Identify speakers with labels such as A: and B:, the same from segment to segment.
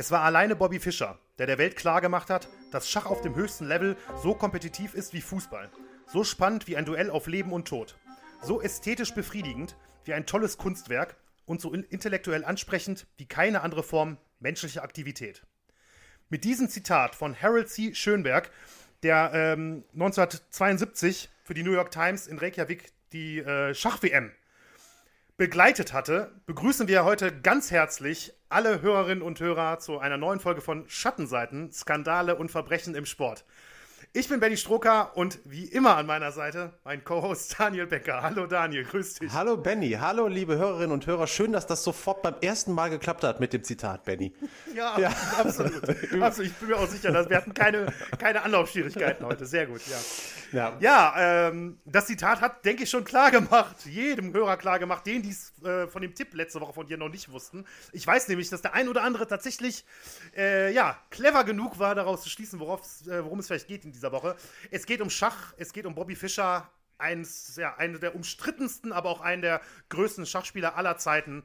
A: Es war alleine Bobby Fischer, der der Welt klargemacht hat, dass Schach auf dem höchsten Level so kompetitiv ist wie Fußball. So spannend wie ein Duell auf Leben und Tod. So ästhetisch befriedigend wie ein tolles Kunstwerk und so intellektuell ansprechend wie keine andere Form menschlicher Aktivität. Mit diesem Zitat von Harold C. Schönberg, der ähm, 1972 für die New York Times in Reykjavik die äh, Schach-WM begleitet hatte, begrüßen wir heute ganz herzlich alle Hörerinnen und Hörer zu einer neuen Folge von Schattenseiten, Skandale und Verbrechen im Sport. Ich bin Benny Stroker und wie immer an meiner Seite mein Co-Host Daniel Becker. Hallo Daniel, grüß dich.
B: Hallo Benny, hallo liebe Hörerinnen und Hörer. Schön, dass das sofort beim ersten Mal geklappt hat mit dem Zitat, Benny.
A: Ja, ja. absolut. absolut. Ich bin mir auch sicher, dass wir hatten keine, keine Anlaufschwierigkeiten heute. Sehr gut, ja. Ja, ja ähm, das Zitat hat, denke ich, schon klar gemacht, jedem Hörer klar gemacht, denen, die es äh, von dem Tipp letzte Woche von dir noch nicht wussten. Ich weiß nämlich, dass der ein oder andere tatsächlich äh, ja, clever genug war, daraus zu schließen, äh, worum es vielleicht geht in dieser Woche. Es geht um Schach, es geht um Bobby Fischer, eins, ja, einer der umstrittensten, aber auch einen der größten Schachspieler aller Zeiten.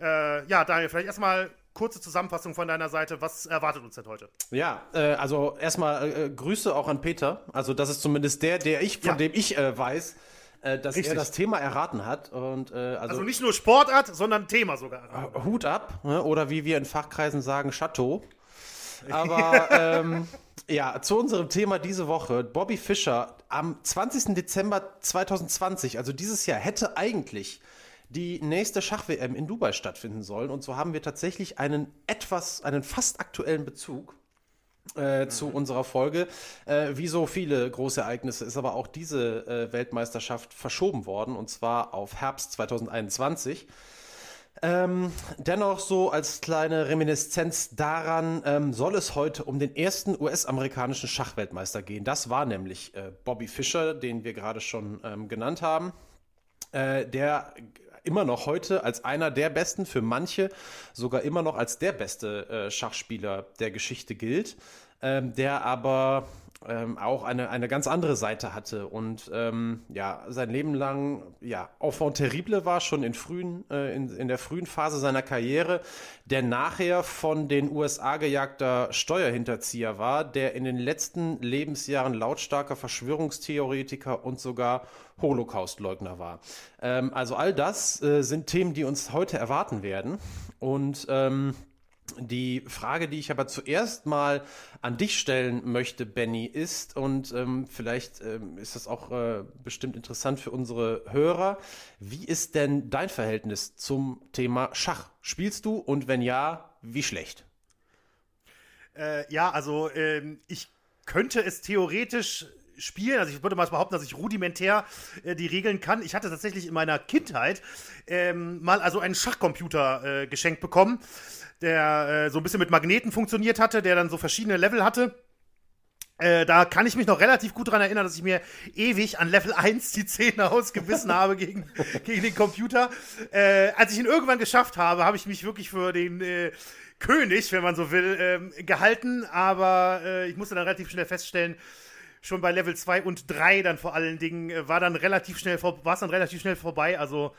A: Äh, ja, Daniel, vielleicht erstmal kurze Zusammenfassung von deiner Seite. Was erwartet uns denn heute?
B: Ja, äh, also erstmal äh, Grüße auch an Peter. Also das ist zumindest der, der ich, von ja. dem ich äh, weiß, äh, dass Richtig. er das Thema erraten hat. Und, äh, also,
A: also, nicht nur Sportart, sondern Thema sogar.
B: Hut ab, ne? oder wie wir in Fachkreisen sagen, Chateau. Aber ähm, ja, zu unserem Thema diese Woche. Bobby Fischer am 20. Dezember 2020, also dieses Jahr, hätte eigentlich die nächste Schach-WM in Dubai stattfinden sollen. Und so haben wir tatsächlich einen etwas, einen fast aktuellen Bezug. Äh, mhm. zu unserer Folge. Äh, wie so viele große Ereignisse ist aber auch diese äh, Weltmeisterschaft verschoben worden und zwar auf Herbst 2021. Ähm, dennoch so als kleine Reminiszenz daran ähm, soll es heute um den ersten US-amerikanischen Schachweltmeister gehen. Das war nämlich äh, Bobby Fischer, den wir gerade schon ähm, genannt haben, äh, der immer noch heute als einer der besten, für manche sogar immer noch als der beste äh, Schachspieler der Geschichte gilt, ähm, der aber ähm, auch eine, eine ganz andere Seite hatte und ähm, ja, sein Leben lang ja, enfant terrible war, schon in, frühen, äh, in, in der frühen Phase seiner Karriere, der nachher von den USA gejagter Steuerhinterzieher war, der in den letzten Lebensjahren lautstarker Verschwörungstheoretiker und sogar Holocaustleugner war. Ähm, also all das äh, sind Themen, die uns heute erwarten werden und ähm, die Frage, die ich aber zuerst mal an dich stellen möchte, Benny, ist, und ähm, vielleicht ähm, ist das auch äh, bestimmt interessant für unsere Hörer, wie ist denn dein Verhältnis zum Thema Schach? Spielst du und wenn ja, wie schlecht?
A: Äh, ja, also ähm, ich könnte es theoretisch spielen. Also ich würde mal behaupten, dass ich rudimentär äh, die Regeln kann. Ich hatte tatsächlich in meiner Kindheit ähm, mal also einen Schachcomputer äh, geschenkt bekommen der äh, so ein bisschen mit Magneten funktioniert hatte, der dann so verschiedene Level hatte. Äh, da kann ich mich noch relativ gut daran erinnern, dass ich mir ewig an Level 1 die Zähne ausgebissen habe gegen, gegen den Computer. Äh, als ich ihn irgendwann geschafft habe, habe ich mich wirklich für den äh, König, wenn man so will, ähm, gehalten. Aber äh, ich musste dann relativ schnell feststellen, schon bei Level 2 und 3 dann vor allen Dingen, äh, war dann relativ schnell war es dann relativ schnell vorbei. Also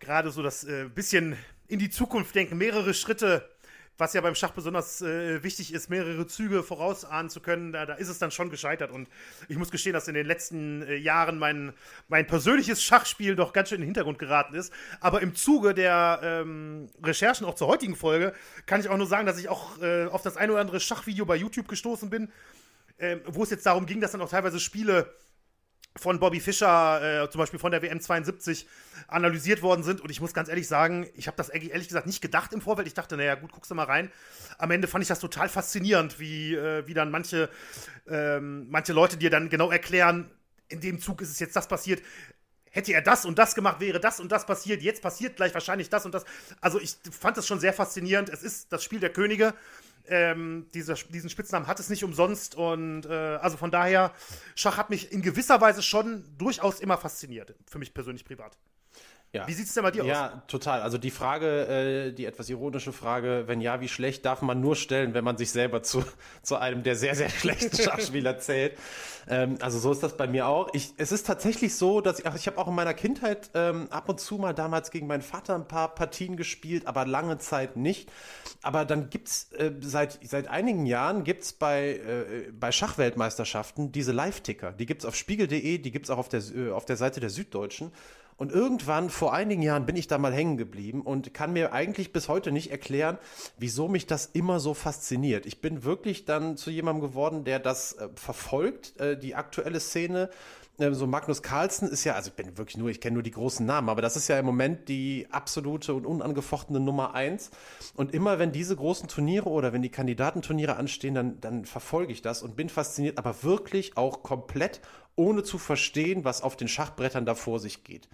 A: gerade so das äh, bisschen in die Zukunft denken, mehrere Schritte, was ja beim Schach besonders äh, wichtig ist, mehrere Züge vorausahnen zu können, da, da, ist es dann schon gescheitert. Und ich muss gestehen, dass in den letzten äh, Jahren mein, mein persönliches Schachspiel doch ganz schön in den Hintergrund geraten ist. Aber im Zuge der ähm, Recherchen auch zur heutigen Folge kann ich auch nur sagen, dass ich auch äh, auf das ein oder andere Schachvideo bei YouTube gestoßen bin, ähm, wo es jetzt darum ging, dass dann auch teilweise Spiele von Bobby Fischer, äh, zum Beispiel von der WM 72, analysiert worden sind. Und ich muss ganz ehrlich sagen, ich habe das ehrlich gesagt nicht gedacht im Vorfeld. Ich dachte, naja, gut, guckst du mal rein. Am Ende fand ich das total faszinierend, wie, äh, wie dann manche, ähm, manche Leute dir dann genau erklären, in dem Zug ist es jetzt das passiert. Hätte er das und das gemacht, wäre das und das passiert. Jetzt passiert gleich wahrscheinlich das und das. Also ich fand das schon sehr faszinierend. Es ist das Spiel der Könige. Ähm, dieser, diesen Spitznamen hat es nicht umsonst und äh, also von daher, Schach hat mich in gewisser Weise schon durchaus immer fasziniert, für mich persönlich privat. Ja. Wie sieht es denn bei dir
B: ja, aus? Ja, total. Also die Frage, äh, die etwas ironische Frage, wenn ja, wie schlecht, darf man nur stellen, wenn man sich selber zu, zu einem der sehr, sehr schlechten Schachspieler zählt. Ähm, also so ist das bei mir auch. Ich, es ist tatsächlich so, dass ich, ich habe auch in meiner Kindheit ähm, ab und zu mal damals gegen meinen Vater ein paar Partien gespielt, aber lange Zeit nicht. Aber dann gibt's äh, seit, seit einigen Jahren gibt's bei, äh, bei Schachweltmeisterschaften diese Live-Ticker. Die gibt's auf spiegel.de, die gibt's auch auf der, äh, auf der Seite der Süddeutschen. Und irgendwann, vor einigen Jahren, bin ich da mal hängen geblieben und kann mir eigentlich bis heute nicht erklären, wieso mich das immer so fasziniert. Ich bin wirklich dann zu jemandem geworden, der das äh, verfolgt, äh, die aktuelle Szene. Äh, so Magnus Carlsen ist ja, also ich bin wirklich nur, ich kenne nur die großen Namen, aber das ist ja im Moment die absolute und unangefochtene Nummer eins. Und immer wenn diese großen Turniere oder wenn die Kandidatenturniere anstehen, dann, dann verfolge ich das und bin fasziniert, aber wirklich auch komplett ohne zu verstehen, was auf den Schachbrettern da vor sich geht.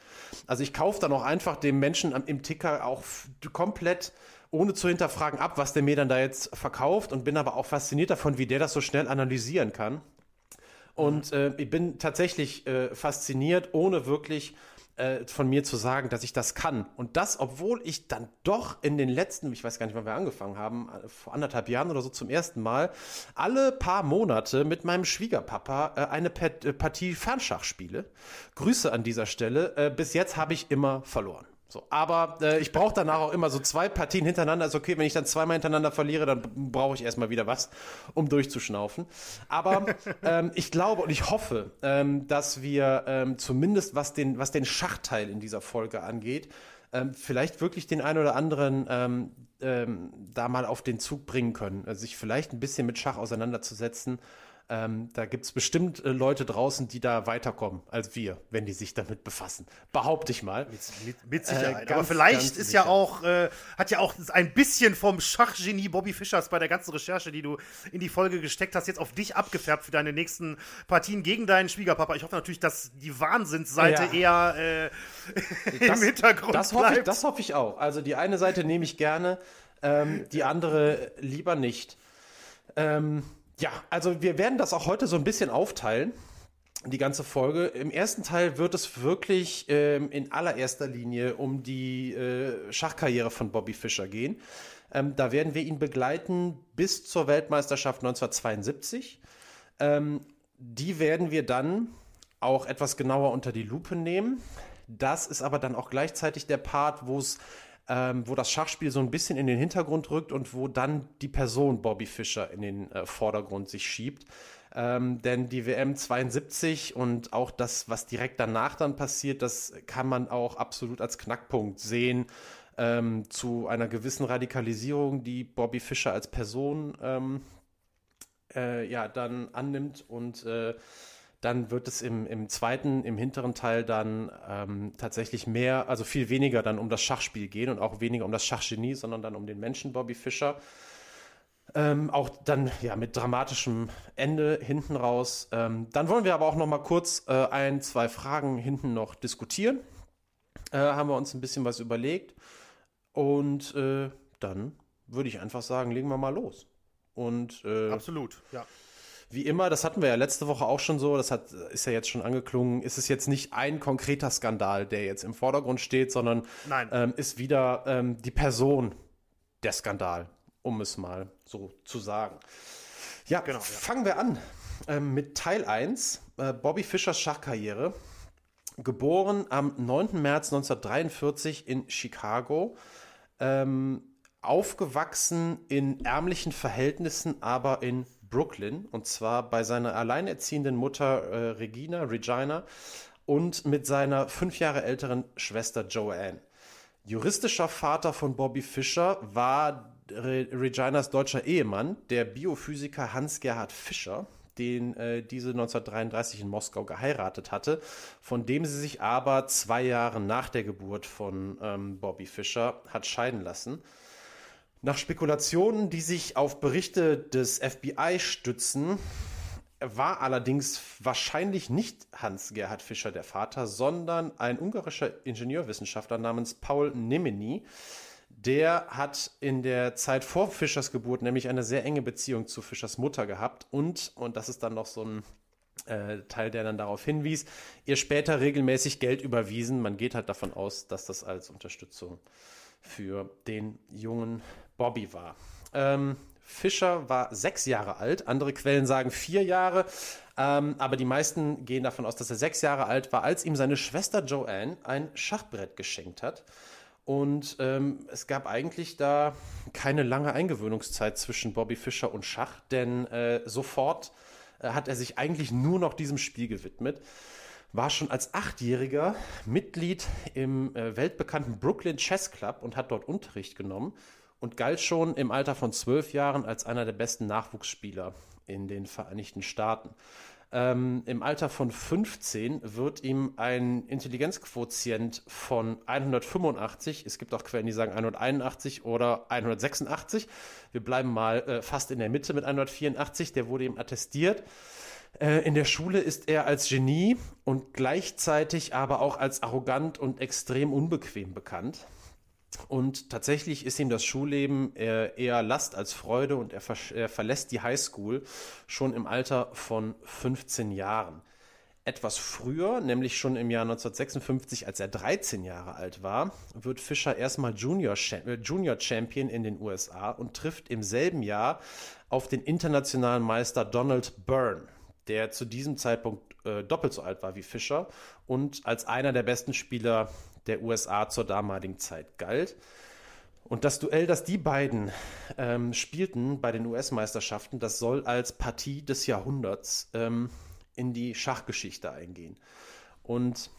B: Also ich kaufe dann auch einfach dem Menschen im Ticker auch komplett ohne zu hinterfragen ab, was der mir dann da jetzt verkauft und bin aber auch fasziniert davon, wie der das so schnell analysieren kann. Und äh, ich bin tatsächlich äh, fasziniert, ohne wirklich äh, von mir zu sagen, dass ich das kann. Und das, obwohl ich dann doch in den letzten, ich weiß gar nicht, wann wir angefangen haben, äh, vor anderthalb Jahren oder so zum ersten Mal, alle paar Monate mit meinem Schwiegerpapa äh, eine äh, Partie Fernschach spiele. Grüße an dieser Stelle. Äh, bis jetzt habe ich immer verloren. So, aber äh, ich brauche danach auch immer so zwei Partien hintereinander. Ist okay, wenn ich dann zweimal hintereinander verliere, dann brauche ich erstmal wieder was, um durchzuschnaufen. Aber ähm, ich glaube und ich hoffe, ähm, dass wir ähm, zumindest was den, was den Schachteil in dieser Folge angeht, ähm, vielleicht wirklich den einen oder anderen ähm, ähm, da mal auf den Zug bringen können, also sich vielleicht ein bisschen mit Schach auseinanderzusetzen ähm, da gibt es bestimmt äh, Leute draußen, die da weiterkommen als wir, wenn die sich damit befassen. Behaupte ich mal.
A: Mit, mit, mit Sicherheit. Äh, ganz, Aber vielleicht ist sicher. ja auch, äh, hat ja auch ein bisschen vom Schachgenie Bobby Fischers bei der ganzen Recherche, die du in die Folge gesteckt hast, jetzt auf dich abgefärbt für deine nächsten Partien gegen deinen Schwiegerpapa. Ich hoffe natürlich, dass die Wahnsinnsseite ja. eher äh, im Hintergrund
B: das bleibt. Hoffe ich, das hoffe ich auch. Also die eine Seite nehme ich gerne, ähm, die andere lieber nicht. Ähm, ja, also wir werden das auch heute so ein bisschen aufteilen die ganze Folge. Im ersten Teil wird es wirklich ähm, in allererster Linie um die äh, Schachkarriere von Bobby Fischer gehen. Ähm, da werden wir ihn begleiten bis zur Weltmeisterschaft 1972. Ähm, die werden wir dann auch etwas genauer unter die Lupe nehmen. Das ist aber dann auch gleichzeitig der Part, wo es ähm, wo das Schachspiel so ein bisschen in den Hintergrund rückt und wo dann die Person Bobby Fischer in den äh, Vordergrund sich schiebt. Ähm, denn die WM 72 und auch das, was direkt danach dann passiert, das kann man auch absolut als Knackpunkt sehen ähm, zu einer gewissen Radikalisierung, die Bobby Fischer als Person ähm, äh, ja dann annimmt und äh, dann wird es im, im zweiten, im hinteren Teil dann ähm, tatsächlich mehr, also viel weniger dann um das Schachspiel gehen und auch weniger um das Schachgenie, sondern dann um den Menschen Bobby Fischer. Ähm, auch dann ja mit dramatischem Ende hinten raus. Ähm, dann wollen wir aber auch noch mal kurz äh, ein, zwei Fragen hinten noch diskutieren. Äh, haben wir uns ein bisschen was überlegt und äh, dann würde ich einfach sagen, legen wir mal los. Und
A: äh, absolut, ja
B: wie immer, das hatten wir ja letzte Woche auch schon so, das hat, ist ja jetzt schon angeklungen, ist es jetzt nicht ein konkreter Skandal, der jetzt im Vordergrund steht, sondern ähm, ist wieder ähm, die Person der Skandal, um es mal so zu sagen. Ja, genau, ja. fangen wir an ähm, mit Teil 1, äh, Bobby Fischers Schachkarriere. Geboren am 9. März 1943 in Chicago. Ähm, aufgewachsen in ärmlichen Verhältnissen, aber in Brooklyn und zwar bei seiner alleinerziehenden Mutter äh, Regina, Regina und mit seiner fünf Jahre älteren Schwester Joanne. Juristischer Vater von Bobby Fischer war Re Reginas deutscher Ehemann, der Biophysiker Hans-Gerhard Fischer, den äh, diese 1933 in Moskau geheiratet hatte, von dem sie sich aber zwei Jahre nach der Geburt von ähm, Bobby Fischer hat scheiden lassen. Nach Spekulationen, die sich auf Berichte des FBI stützen, war allerdings wahrscheinlich nicht Hans-Gerhard Fischer der Vater, sondern ein ungarischer Ingenieurwissenschaftler namens Paul Nemeny. Der hat in der Zeit vor Fischers Geburt nämlich eine sehr enge Beziehung zu Fischers Mutter gehabt und, und das ist dann noch so ein äh, Teil, der dann darauf hinwies, ihr später regelmäßig Geld überwiesen. Man geht halt davon aus, dass das als Unterstützung für den jungen Bobby war. Ähm, Fischer war sechs Jahre alt, andere Quellen sagen vier Jahre, ähm, aber die meisten gehen davon aus, dass er sechs Jahre alt war, als ihm seine Schwester Joanne ein Schachbrett geschenkt hat. Und ähm, es gab eigentlich da keine lange Eingewöhnungszeit zwischen Bobby Fischer und Schach, denn äh, sofort äh, hat er sich eigentlich nur noch diesem Spiel gewidmet. War schon als Achtjähriger Mitglied im äh, weltbekannten Brooklyn Chess Club und hat dort Unterricht genommen und galt schon im Alter von zwölf Jahren als einer der besten Nachwuchsspieler in den Vereinigten Staaten. Ähm, Im Alter von 15 wird ihm ein Intelligenzquotient von 185, es gibt auch Quellen, die sagen 181 oder 186. Wir bleiben mal äh, fast in der Mitte mit 184, der wurde ihm attestiert. Äh, in der Schule ist er als Genie und gleichzeitig aber auch als arrogant und extrem unbequem bekannt. Und tatsächlich ist ihm das Schulleben eher Last als Freude und er, ver er, verlässt die Highschool schon im Alter von 15 Jahren. Etwas früher, nämlich schon im Jahr 1956, als er 13 Jahre alt war, wird Fischer erstmal Junior, äh, Junior Champion in den USA und trifft im selben Jahr auf den internationalen Meister Donald Byrne, der zu diesem Zeitpunkt äh, doppelt so alt war wie Fischer und als einer der besten Spieler der USA zur damaligen Zeit galt. Und das Duell, das die beiden ähm, spielten bei den US-Meisterschaften, das soll als Partie des Jahrhunderts ähm, in die Schachgeschichte eingehen. Und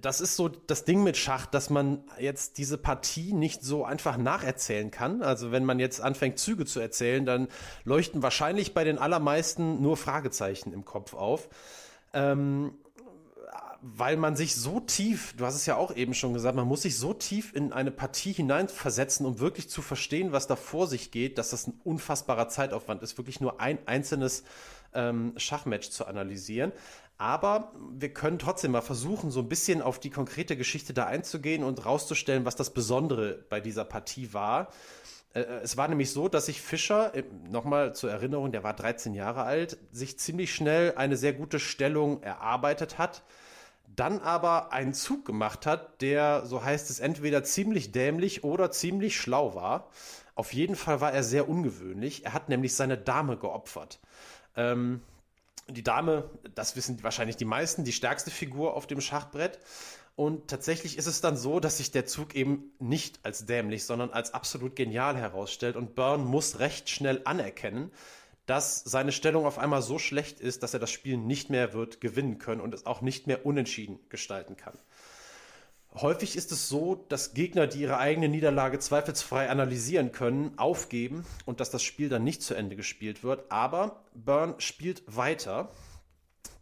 B: das ist so das Ding mit Schach, dass man jetzt diese Partie nicht so einfach nacherzählen kann. Also wenn man jetzt anfängt, Züge zu erzählen, dann leuchten wahrscheinlich bei den allermeisten nur Fragezeichen im Kopf auf. Ähm, weil man sich so tief, du hast es ja auch eben schon gesagt, man muss sich so tief in eine Partie hineinversetzen, um wirklich zu verstehen, was da vor sich geht, dass das ein unfassbarer Zeitaufwand ist, wirklich nur ein einzelnes ähm, Schachmatch zu analysieren. Aber wir können trotzdem mal versuchen, so ein bisschen auf die konkrete Geschichte da einzugehen und rauszustellen, was das Besondere bei dieser Partie war. Äh, es war nämlich so, dass sich Fischer, äh, nochmal zur Erinnerung, der war 13 Jahre alt, sich ziemlich schnell eine sehr gute Stellung erarbeitet hat dann aber einen Zug gemacht hat, der, so heißt es, entweder ziemlich dämlich oder ziemlich schlau war. Auf jeden Fall war er sehr ungewöhnlich. Er hat nämlich seine Dame geopfert. Ähm, die Dame, das wissen wahrscheinlich die meisten, die stärkste Figur auf dem Schachbrett. Und tatsächlich ist es dann so, dass sich der Zug eben nicht als dämlich, sondern als absolut genial herausstellt. Und Byrne muss recht schnell anerkennen, dass seine Stellung auf einmal so schlecht ist, dass er das Spiel nicht mehr wird gewinnen können und es auch nicht mehr unentschieden gestalten kann. Häufig ist es so, dass Gegner, die ihre eigene Niederlage zweifelsfrei analysieren können, aufgeben und dass das Spiel dann nicht zu Ende gespielt wird. Aber Burn spielt weiter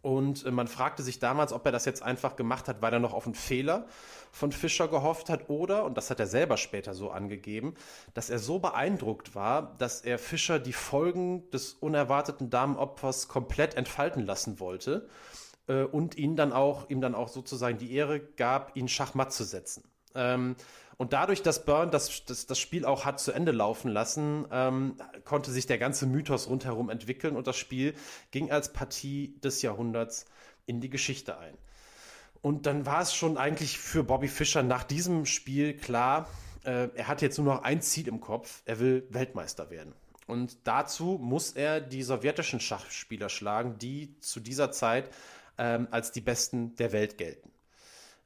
B: und äh, man fragte sich damals, ob er das jetzt einfach gemacht hat, weil er noch auf einen Fehler von Fischer gehofft hat oder, und das hat er selber später so angegeben, dass er so beeindruckt war, dass er Fischer die Folgen des unerwarteten Damenopfers komplett entfalten lassen wollte äh, und ihn dann auch, ihm dann auch sozusagen die Ehre gab, ihn schachmatt zu setzen. Ähm, und dadurch, dass Burn das, das, das Spiel auch hat zu Ende laufen lassen, ähm, konnte sich der ganze Mythos rundherum entwickeln und das Spiel ging als Partie des Jahrhunderts in die Geschichte ein. Und dann war es schon eigentlich für Bobby Fischer nach diesem Spiel klar, äh, er hat jetzt nur noch ein Ziel im Kopf, er will Weltmeister werden. Und dazu muss er die sowjetischen Schachspieler schlagen, die zu dieser Zeit ähm, als die besten der Welt gelten.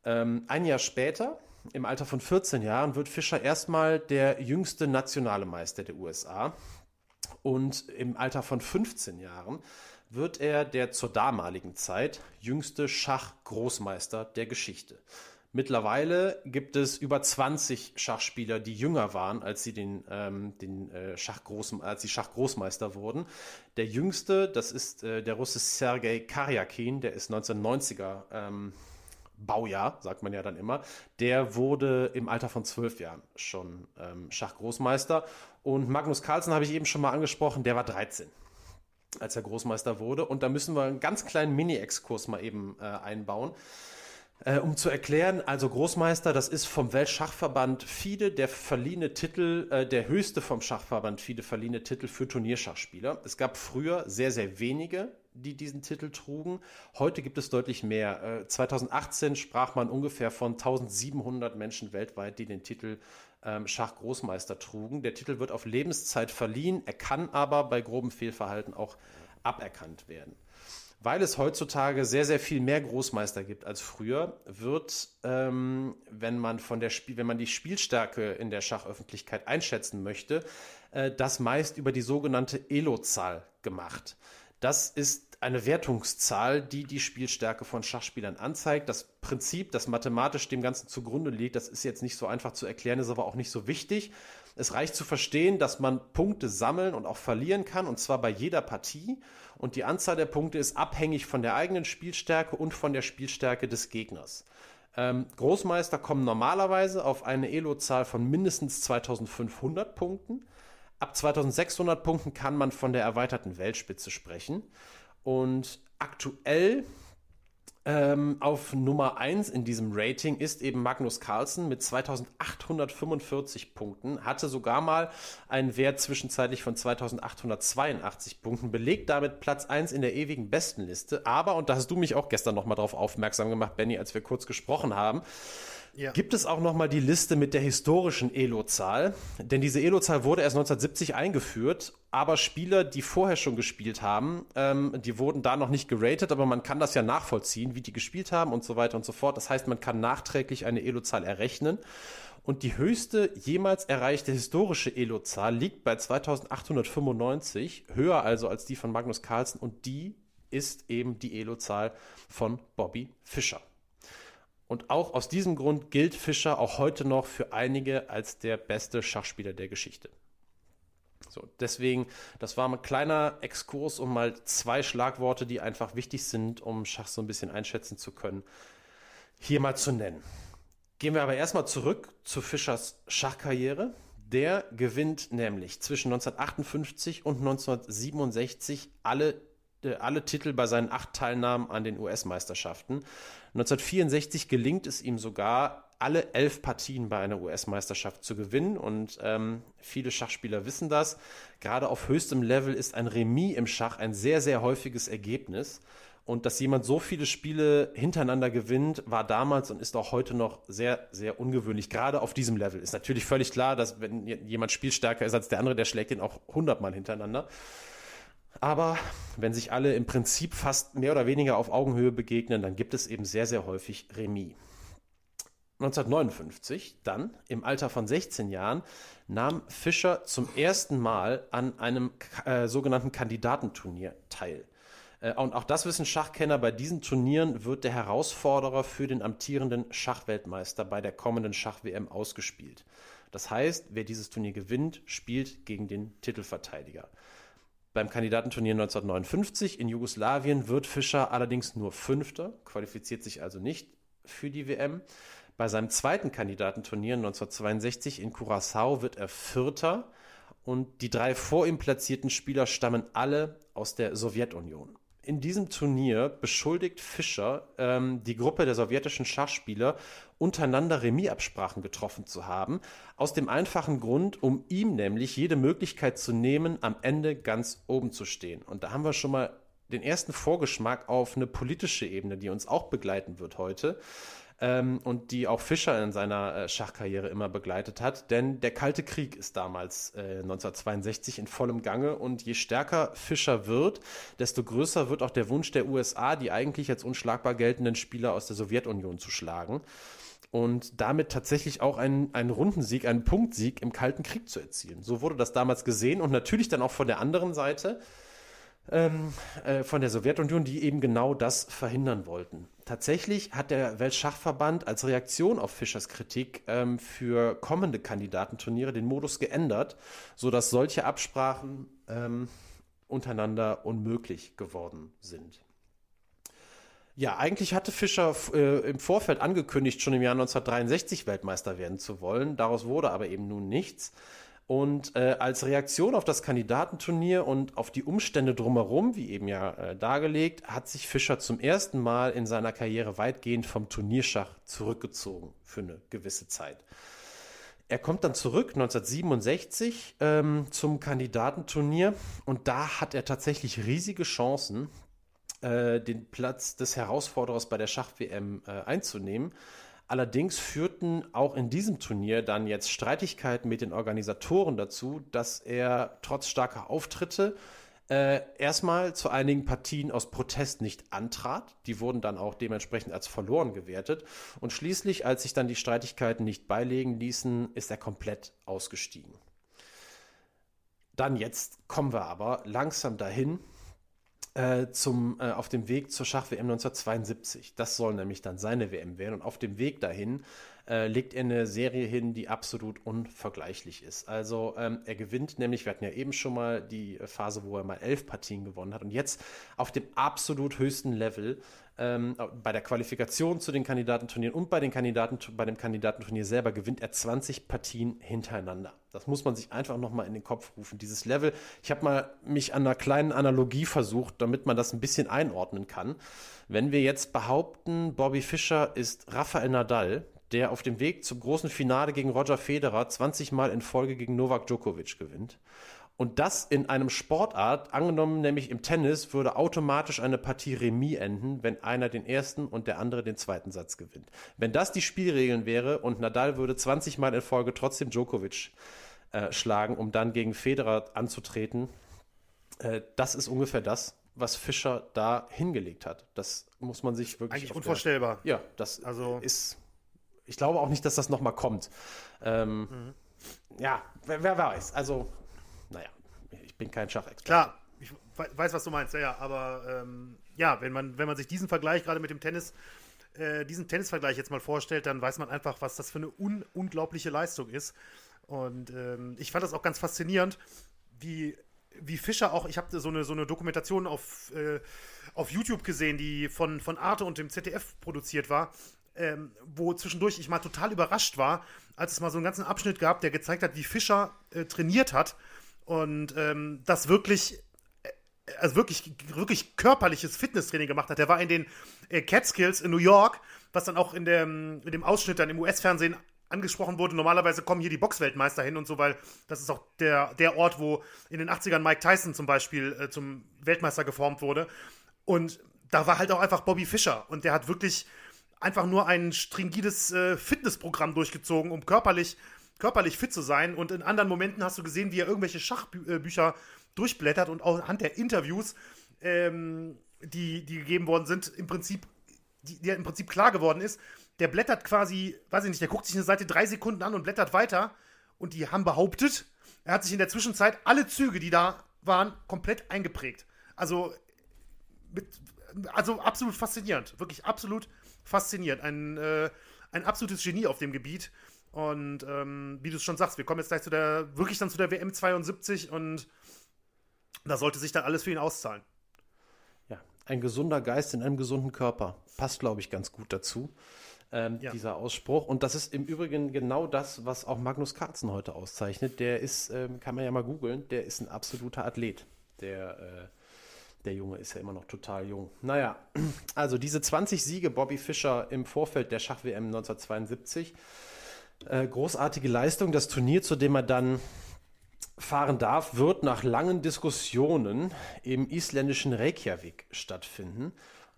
B: Ähm, ein Jahr später, im Alter von 14 Jahren, wird Fischer erstmal der jüngste nationale Meister der USA. Und im Alter von 15 Jahren wird er der zur damaligen Zeit jüngste Schachgroßmeister der Geschichte. Mittlerweile gibt es über 20 Schachspieler, die jünger waren, als sie den, ähm, den äh, als sie Schachgroßmeister wurden. Der jüngste, das ist äh, der Russe Sergei Karjakin, der ist 1990er ähm, Baujahr, sagt man ja dann immer. Der wurde im Alter von zwölf Jahren schon ähm, Schachgroßmeister. Und Magnus Carlsen habe ich eben schon mal angesprochen, der war 13 als er Großmeister wurde. Und da müssen wir einen ganz kleinen Mini-Exkurs mal eben äh, einbauen. Äh, um zu erklären, also Großmeister, das ist vom Weltschachverband FIDE der verliehene Titel, äh, der höchste vom Schachverband FIDE verliehene Titel für Turnierschachspieler. Es gab früher sehr, sehr wenige, die diesen Titel trugen. Heute gibt es deutlich mehr. Äh, 2018 sprach man ungefähr von 1700 Menschen weltweit, die den Titel ähm, Schachgroßmeister trugen. Der Titel wird auf Lebenszeit verliehen, er kann aber bei grobem Fehlverhalten auch aberkannt werden. Weil es heutzutage sehr, sehr viel mehr Großmeister gibt als früher, wird, ähm, wenn, man von der Spiel, wenn man die Spielstärke in der Schachöffentlichkeit einschätzen möchte, äh, das meist über die sogenannte Elo-Zahl gemacht. Das ist eine Wertungszahl, die die Spielstärke von Schachspielern anzeigt. Das Prinzip, das mathematisch dem Ganzen zugrunde liegt, das ist jetzt nicht so einfach zu erklären, ist aber auch nicht so wichtig. Es reicht zu verstehen, dass man Punkte sammeln und auch verlieren kann, und zwar bei jeder Partie. Und die Anzahl der Punkte ist abhängig von der eigenen Spielstärke und von der Spielstärke des Gegners. Ähm, Großmeister kommen normalerweise auf eine Elo-Zahl von mindestens 2500 Punkten. Ab 2600 Punkten kann man von der erweiterten Weltspitze sprechen. Und aktuell ähm, auf Nummer 1 in diesem Rating ist eben Magnus Carlsen mit 2845 Punkten, hatte sogar mal einen Wert zwischenzeitlich von 2882 Punkten, belegt damit Platz 1 in der ewigen Bestenliste. Aber, und da hast du mich auch gestern nochmal drauf aufmerksam gemacht, Benny, als wir kurz gesprochen haben, ja. Gibt es auch nochmal die Liste mit der historischen Elo-Zahl? Denn diese Elo-Zahl wurde erst 1970 eingeführt, aber Spieler, die vorher schon gespielt haben, ähm, die wurden da noch nicht geratet, aber man kann das ja nachvollziehen, wie die gespielt haben und so weiter und so fort. Das heißt, man kann nachträglich eine Elo-Zahl errechnen. Und die höchste jemals erreichte historische Elo-Zahl liegt bei 2895, höher also als die von Magnus Carlsen und die ist eben die Elo-Zahl von Bobby Fischer. Und auch aus diesem Grund gilt Fischer auch heute noch für einige als der beste Schachspieler der Geschichte. So, deswegen, das war ein kleiner Exkurs um mal zwei Schlagworte, die einfach wichtig sind, um Schach so ein bisschen einschätzen zu können, hier mal zu nennen. Gehen wir aber erstmal zurück zu Fischers Schachkarriere. Der gewinnt nämlich zwischen 1958 und 1967 alle äh, alle Titel bei seinen acht Teilnahmen an den US-Meisterschaften. 1964 gelingt es ihm sogar, alle elf Partien bei einer US-Meisterschaft zu gewinnen. Und ähm, viele Schachspieler wissen das. Gerade auf höchstem Level ist ein Remis im Schach ein sehr, sehr häufiges Ergebnis. Und dass jemand so viele Spiele hintereinander gewinnt, war damals und ist auch heute noch sehr, sehr ungewöhnlich. Gerade auf diesem Level ist natürlich völlig klar, dass wenn jemand spielstärker ist als der andere, der schlägt ihn auch hundertmal hintereinander. Aber wenn sich alle im Prinzip fast mehr oder weniger auf Augenhöhe begegnen, dann gibt es eben sehr, sehr häufig Remis. 1959, dann im Alter von 16 Jahren, nahm Fischer zum ersten Mal an einem äh, sogenannten Kandidatenturnier teil. Äh, und auch das wissen Schachkenner, bei diesen Turnieren wird der Herausforderer für den amtierenden Schachweltmeister bei der kommenden Schach-WM ausgespielt. Das heißt, wer dieses Turnier gewinnt, spielt gegen den Titelverteidiger. Beim Kandidatenturnier 1959 in Jugoslawien wird Fischer allerdings nur Fünfter, qualifiziert sich also nicht für die WM. Bei seinem zweiten Kandidatenturnier 1962 in Curaçao wird er Vierter und die drei vor ihm platzierten Spieler stammen alle aus der Sowjetunion in diesem Turnier beschuldigt Fischer ähm, die Gruppe der sowjetischen Schachspieler, untereinander Remisabsprachen getroffen zu haben, aus dem einfachen Grund, um ihm nämlich jede Möglichkeit zu nehmen, am Ende ganz oben zu stehen. Und da haben wir schon mal den ersten Vorgeschmack auf eine politische Ebene, die uns auch begleiten wird heute ähm, und die auch Fischer in seiner äh, Schachkarriere immer begleitet hat. Denn der Kalte Krieg ist damals äh, 1962 in vollem Gange und je stärker Fischer wird, desto größer wird auch der Wunsch der USA, die eigentlich als unschlagbar geltenden Spieler aus der Sowjetunion zu schlagen und damit tatsächlich auch einen, einen Rundensieg, einen Punktsieg im Kalten Krieg zu erzielen. So wurde das damals gesehen und natürlich dann auch von der anderen Seite ähm, äh, von der Sowjetunion, die eben genau das verhindern wollten. Tatsächlich hat der Weltschachverband als Reaktion auf Fischers Kritik ähm, für kommende Kandidatenturniere den Modus geändert, sodass solche Absprachen ähm, untereinander unmöglich geworden sind. Ja, eigentlich hatte Fischer äh, im Vorfeld angekündigt, schon im Jahr 1963 Weltmeister werden zu wollen. Daraus wurde aber eben nun nichts. Und äh, als Reaktion auf das Kandidatenturnier und auf die Umstände drumherum, wie eben ja äh, dargelegt, hat sich Fischer zum ersten Mal in seiner Karriere weitgehend vom Turnierschach zurückgezogen für eine gewisse Zeit. Er kommt dann zurück 1967 ähm, zum Kandidatenturnier und da hat er tatsächlich riesige Chancen, äh, den Platz des Herausforderers bei der Schach-WM äh, einzunehmen. Allerdings führten auch in diesem Turnier dann jetzt Streitigkeiten mit den Organisatoren dazu, dass er trotz starker Auftritte äh, erstmal zu einigen Partien aus Protest nicht antrat. Die wurden dann auch dementsprechend als verloren gewertet. Und schließlich, als sich dann die Streitigkeiten nicht beilegen ließen, ist er komplett ausgestiegen. Dann jetzt kommen wir aber langsam dahin, äh, zum, äh, auf dem Weg zur Schach-WM 1972. Das soll nämlich dann seine WM werden. Und auf dem Weg dahin äh, legt er eine Serie hin, die absolut unvergleichlich ist. Also ähm, er gewinnt nämlich, wir hatten ja eben schon mal die Phase, wo er mal elf Partien gewonnen hat. Und jetzt auf dem absolut höchsten Level ähm, bei der Qualifikation zu den Kandidatenturnieren und bei, den Kandidaten, bei dem Kandidatenturnier selber gewinnt er 20 Partien hintereinander. Das muss man sich einfach nochmal in den Kopf rufen. Dieses Level, ich habe mal mich an einer kleinen Analogie versucht, damit man das ein bisschen einordnen kann. Wenn wir jetzt behaupten, Bobby Fischer ist Rafael Nadal, der auf dem Weg zum großen Finale gegen Roger Federer 20 Mal in Folge gegen Novak Djokovic gewinnt und das in einem Sportart, angenommen nämlich im Tennis, würde automatisch eine Partie Remis enden, wenn einer den ersten und der andere den zweiten Satz gewinnt. Wenn das die Spielregeln wäre und Nadal würde 20 Mal in Folge trotzdem Djokovic äh, schlagen, um dann gegen Federer anzutreten, äh, das ist ungefähr das, was Fischer da hingelegt hat. Das muss man sich wirklich.
A: Eigentlich unvorstellbar.
B: Der, ja, das also ist. Ich glaube auch nicht, dass das nochmal kommt. Ähm, mhm. Ja, wer, wer weiß. Also ich bin kein Schachexperte.
A: Klar, ich weiß, was du meinst, ja, ja aber ähm, ja, wenn man, wenn man sich diesen Vergleich gerade mit dem Tennis, äh, diesen Tennisvergleich jetzt mal vorstellt, dann weiß man einfach, was das für eine un unglaubliche Leistung ist. Und ähm, ich fand das auch ganz faszinierend, wie, wie Fischer auch, ich habe so eine, so eine Dokumentation auf, äh, auf YouTube gesehen, die von, von Arte und dem ZDF produziert war, ähm, wo zwischendurch ich mal total überrascht war, als es mal so einen ganzen Abschnitt gab, der gezeigt hat, wie Fischer äh, trainiert hat und ähm, das wirklich äh, also wirklich, wirklich körperliches Fitnesstraining gemacht hat. Der war in den äh, Catskills in New York, was dann auch in dem, in dem Ausschnitt dann im US-Fernsehen angesprochen wurde. Normalerweise kommen hier die Boxweltmeister hin und so, weil das ist auch der, der Ort, wo in den 80ern Mike Tyson zum Beispiel äh, zum Weltmeister geformt wurde. Und da war halt auch einfach Bobby Fischer und der hat wirklich einfach nur ein stringides äh, Fitnessprogramm durchgezogen, um körperlich körperlich fit zu sein. Und in anderen Momenten hast du gesehen, wie er irgendwelche Schachbücher durchblättert und auch anhand der Interviews, ähm, die, die gegeben worden sind, im Prinzip, die, die im Prinzip klar geworden ist, der blättert quasi, weiß ich nicht, der guckt sich eine Seite drei Sekunden an und blättert weiter. Und die haben behauptet, er hat sich in der Zwischenzeit alle Züge, die da waren, komplett eingeprägt. Also, mit, also absolut faszinierend. Wirklich absolut faszinierend. Ein, äh, ein absolutes Genie auf dem Gebiet. Und ähm, wie du es schon sagst, wir kommen jetzt gleich zu der, wirklich dann zu der WM 72 und da sollte sich dann alles für ihn auszahlen.
B: Ja, ein gesunder Geist in einem gesunden Körper. Passt, glaube ich, ganz gut dazu. Ähm, ja. dieser Ausspruch. Und das ist im Übrigen genau das, was auch Magnus Carlsen heute auszeichnet. Der ist, ähm, kann man ja mal googeln, der ist ein absoluter Athlet. Der, äh, der Junge ist ja immer noch total jung. Naja, also diese 20 Siege Bobby Fischer im Vorfeld der Schach-WM 1972 äh, großartige Leistung. Das Turnier, zu dem er dann fahren darf, wird nach langen Diskussionen im isländischen Reykjavik stattfinden.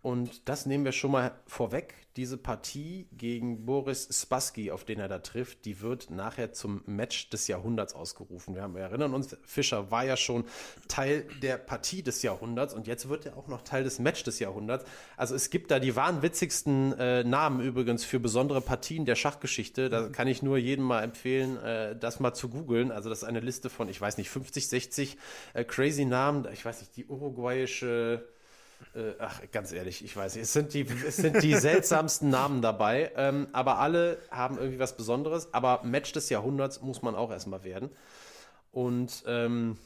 B: Und das nehmen wir schon mal vorweg. Diese Partie gegen Boris Spassky, auf den er da trifft, die wird nachher zum Match des Jahrhunderts ausgerufen. Wir, haben, wir erinnern uns, Fischer war ja schon Teil der Partie des Jahrhunderts und jetzt wird er auch noch Teil des Match des Jahrhunderts. Also es gibt da die wahnwitzigsten äh, Namen übrigens für besondere Partien der Schachgeschichte. Da kann ich nur jedem mal empfehlen, äh, das mal zu googeln. Also das ist eine Liste von, ich weiß nicht, 50, 60 äh, crazy Namen. Ich weiß nicht, die uruguayische äh, ach, ganz ehrlich, ich weiß nicht. Es sind die, es sind die seltsamsten Namen dabei, ähm, aber alle haben irgendwie was Besonderes. Aber Match des Jahrhunderts muss man auch erstmal werden. Und ähm,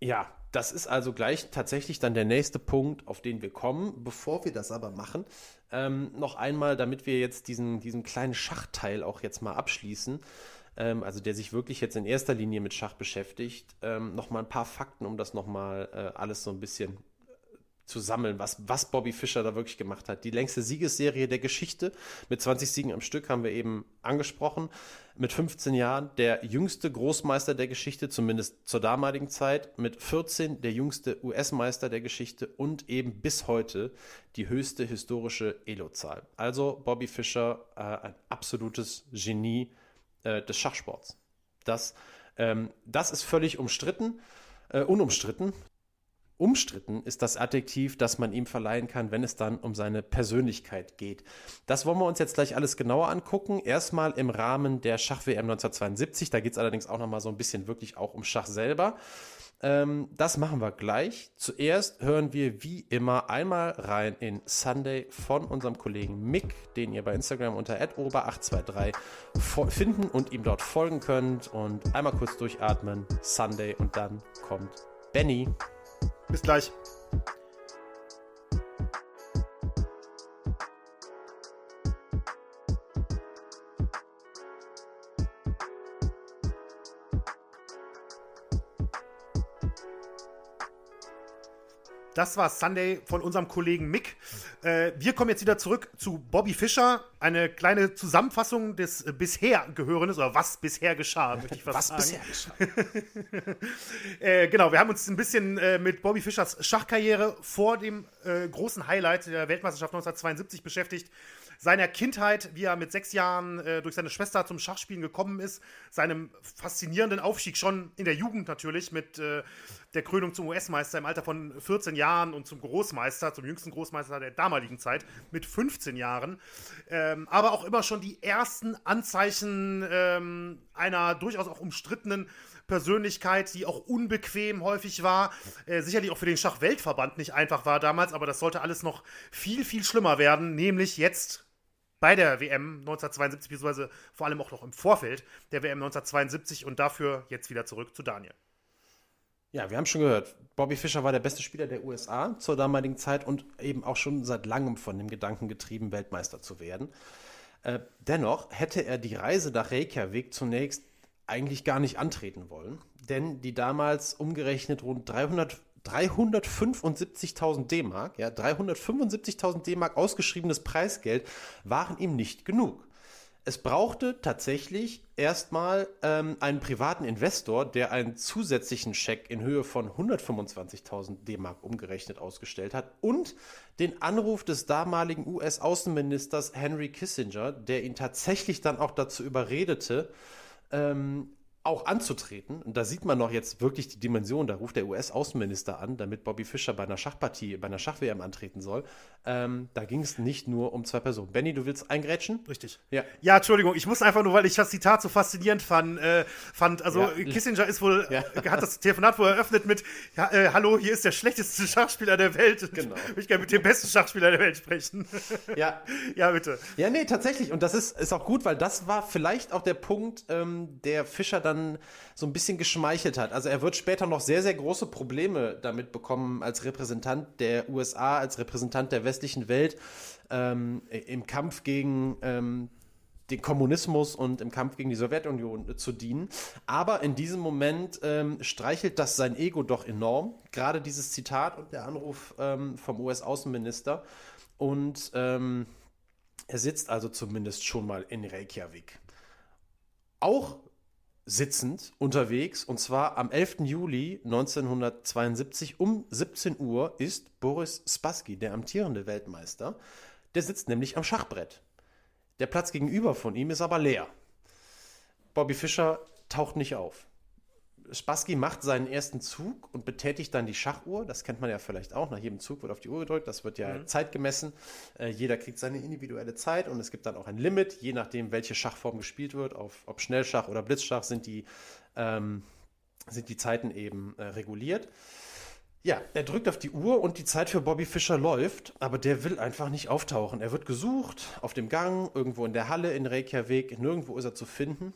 B: ja, das ist also gleich tatsächlich dann der nächste Punkt, auf den wir kommen. Bevor wir das aber machen, ähm, noch einmal, damit wir jetzt diesen, diesen kleinen Schachteil auch jetzt mal abschließen, ähm, also der sich wirklich jetzt in erster Linie mit Schach beschäftigt, ähm, nochmal ein paar Fakten, um das nochmal äh, alles so ein bisschen zu sammeln, was, was Bobby Fischer da wirklich gemacht hat. Die längste Siegesserie der Geschichte mit 20 Siegen am Stück haben wir eben angesprochen. Mit 15 Jahren der jüngste Großmeister der Geschichte, zumindest zur damaligen Zeit. Mit 14 der jüngste US-Meister der Geschichte und eben bis heute die höchste historische Elo-Zahl. Also Bobby Fischer, äh, ein absolutes Genie äh, des Schachsports. Das, ähm, das ist völlig umstritten, äh, unumstritten. Umstritten ist das Adjektiv, das man ihm verleihen kann, wenn es dann um seine Persönlichkeit geht. Das wollen wir uns jetzt gleich alles genauer angucken. Erstmal im Rahmen der Schach-WM 1972. Da geht es allerdings auch nochmal so ein bisschen wirklich auch um Schach selber. Ähm, das machen wir gleich. Zuerst hören wir wie immer einmal rein in Sunday von unserem Kollegen Mick, den ihr bei Instagram unter ober823 finden und ihm dort folgen könnt. Und einmal kurz durchatmen. Sunday und dann kommt Benny.
A: Bis gleich. Das war Sunday von unserem Kollegen Mick. Äh, wir kommen jetzt wieder zurück zu Bobby Fischer. Eine kleine Zusammenfassung des äh, bisher Gehörendes oder was bisher geschah, möchte ich fast was sagen. bisher geschah. äh, genau, wir haben uns ein bisschen äh, mit Bobby Fischers Schachkarriere vor dem äh, großen Highlight der Weltmeisterschaft 1972 beschäftigt seiner Kindheit, wie er mit sechs Jahren äh, durch seine Schwester zum Schachspielen gekommen ist, seinem faszinierenden Aufstieg schon in der Jugend natürlich mit äh, der Krönung zum US-Meister im Alter von 14 Jahren und zum Großmeister, zum jüngsten Großmeister der damaligen Zeit mit 15 Jahren. Ähm, aber auch immer schon die ersten Anzeichen ähm, einer durchaus auch umstrittenen Persönlichkeit, die auch unbequem häufig war. Äh, sicherlich auch für den Schachweltverband nicht einfach war damals, aber das sollte alles noch viel, viel schlimmer werden, nämlich jetzt bei der WM 1972, beziehungsweise vor allem auch noch im Vorfeld der WM 1972 und dafür jetzt wieder zurück zu Daniel.
B: Ja, wir haben schon gehört, Bobby Fischer war der beste Spieler der USA zur damaligen Zeit und eben auch schon seit langem von dem Gedanken getrieben, Weltmeister zu werden. Äh, dennoch hätte er die Reise nach Reykjavik zunächst eigentlich gar nicht antreten wollen, denn die damals umgerechnet rund 300 375.000 D-Mark, ja, 375.000 D-Mark ausgeschriebenes Preisgeld waren ihm nicht genug. Es brauchte tatsächlich erstmal ähm, einen privaten Investor, der einen zusätzlichen Scheck in Höhe von 125.000 D-Mark umgerechnet ausgestellt hat und den Anruf des damaligen US-Außenministers Henry Kissinger, der ihn tatsächlich dann auch dazu überredete, ähm, auch anzutreten. Und da sieht man noch jetzt wirklich die Dimension. Da ruft der US-Außenminister an, damit Bobby Fischer bei einer Schachpartie, bei einer Schach-WM antreten soll. Ähm, da ging es nicht nur um zwei Personen. Benny, du willst eingrätschen?
A: Richtig. Ja. Ja, Entschuldigung, ich muss einfach nur, weil ich das Zitat so faszinierend fand. Äh, fand also ja. Kissinger ist wohl, ja. hat das Telefonat wohl eröffnet mit: ja, äh, Hallo, hier ist der schlechteste Schachspieler der Welt. Genau. Ich möchte gerne mit dem besten Schachspieler der Welt sprechen.
B: Ja. ja, bitte. Ja, nee, tatsächlich. Und das ist, ist auch gut, weil das war vielleicht auch der Punkt, ähm, der Fischer dann dann so ein bisschen geschmeichelt hat. Also er wird später noch sehr, sehr große Probleme damit bekommen als Repräsentant der USA, als Repräsentant der westlichen Welt ähm, im Kampf gegen ähm, den Kommunismus und im Kampf gegen die Sowjetunion zu dienen. Aber in diesem Moment ähm, streichelt das sein Ego doch enorm. Gerade dieses Zitat und der Anruf ähm, vom US-Außenminister. Und ähm, er sitzt also zumindest schon mal in Reykjavik. Auch sitzend unterwegs und zwar am 11. Juli 1972 um 17 Uhr ist Boris Spassky, der amtierende Weltmeister. Der sitzt nämlich am Schachbrett. Der Platz gegenüber von ihm ist aber leer. Bobby Fischer taucht nicht auf. Spassky macht seinen ersten Zug und betätigt dann die Schachuhr. Das kennt man ja vielleicht auch. Nach jedem Zug wird auf die Uhr gedrückt. Das wird ja mhm. Zeit gemessen. Äh, jeder kriegt seine individuelle Zeit und es gibt dann auch ein Limit, je nachdem, welche Schachform gespielt wird. Auf, ob Schnellschach oder Blitzschach sind die, ähm, sind die Zeiten eben äh, reguliert. Ja, er drückt auf die Uhr und die Zeit für Bobby Fischer läuft, aber der will einfach nicht auftauchen. Er wird gesucht auf dem Gang, irgendwo in der Halle in Reykjavik, nirgendwo ist er zu finden.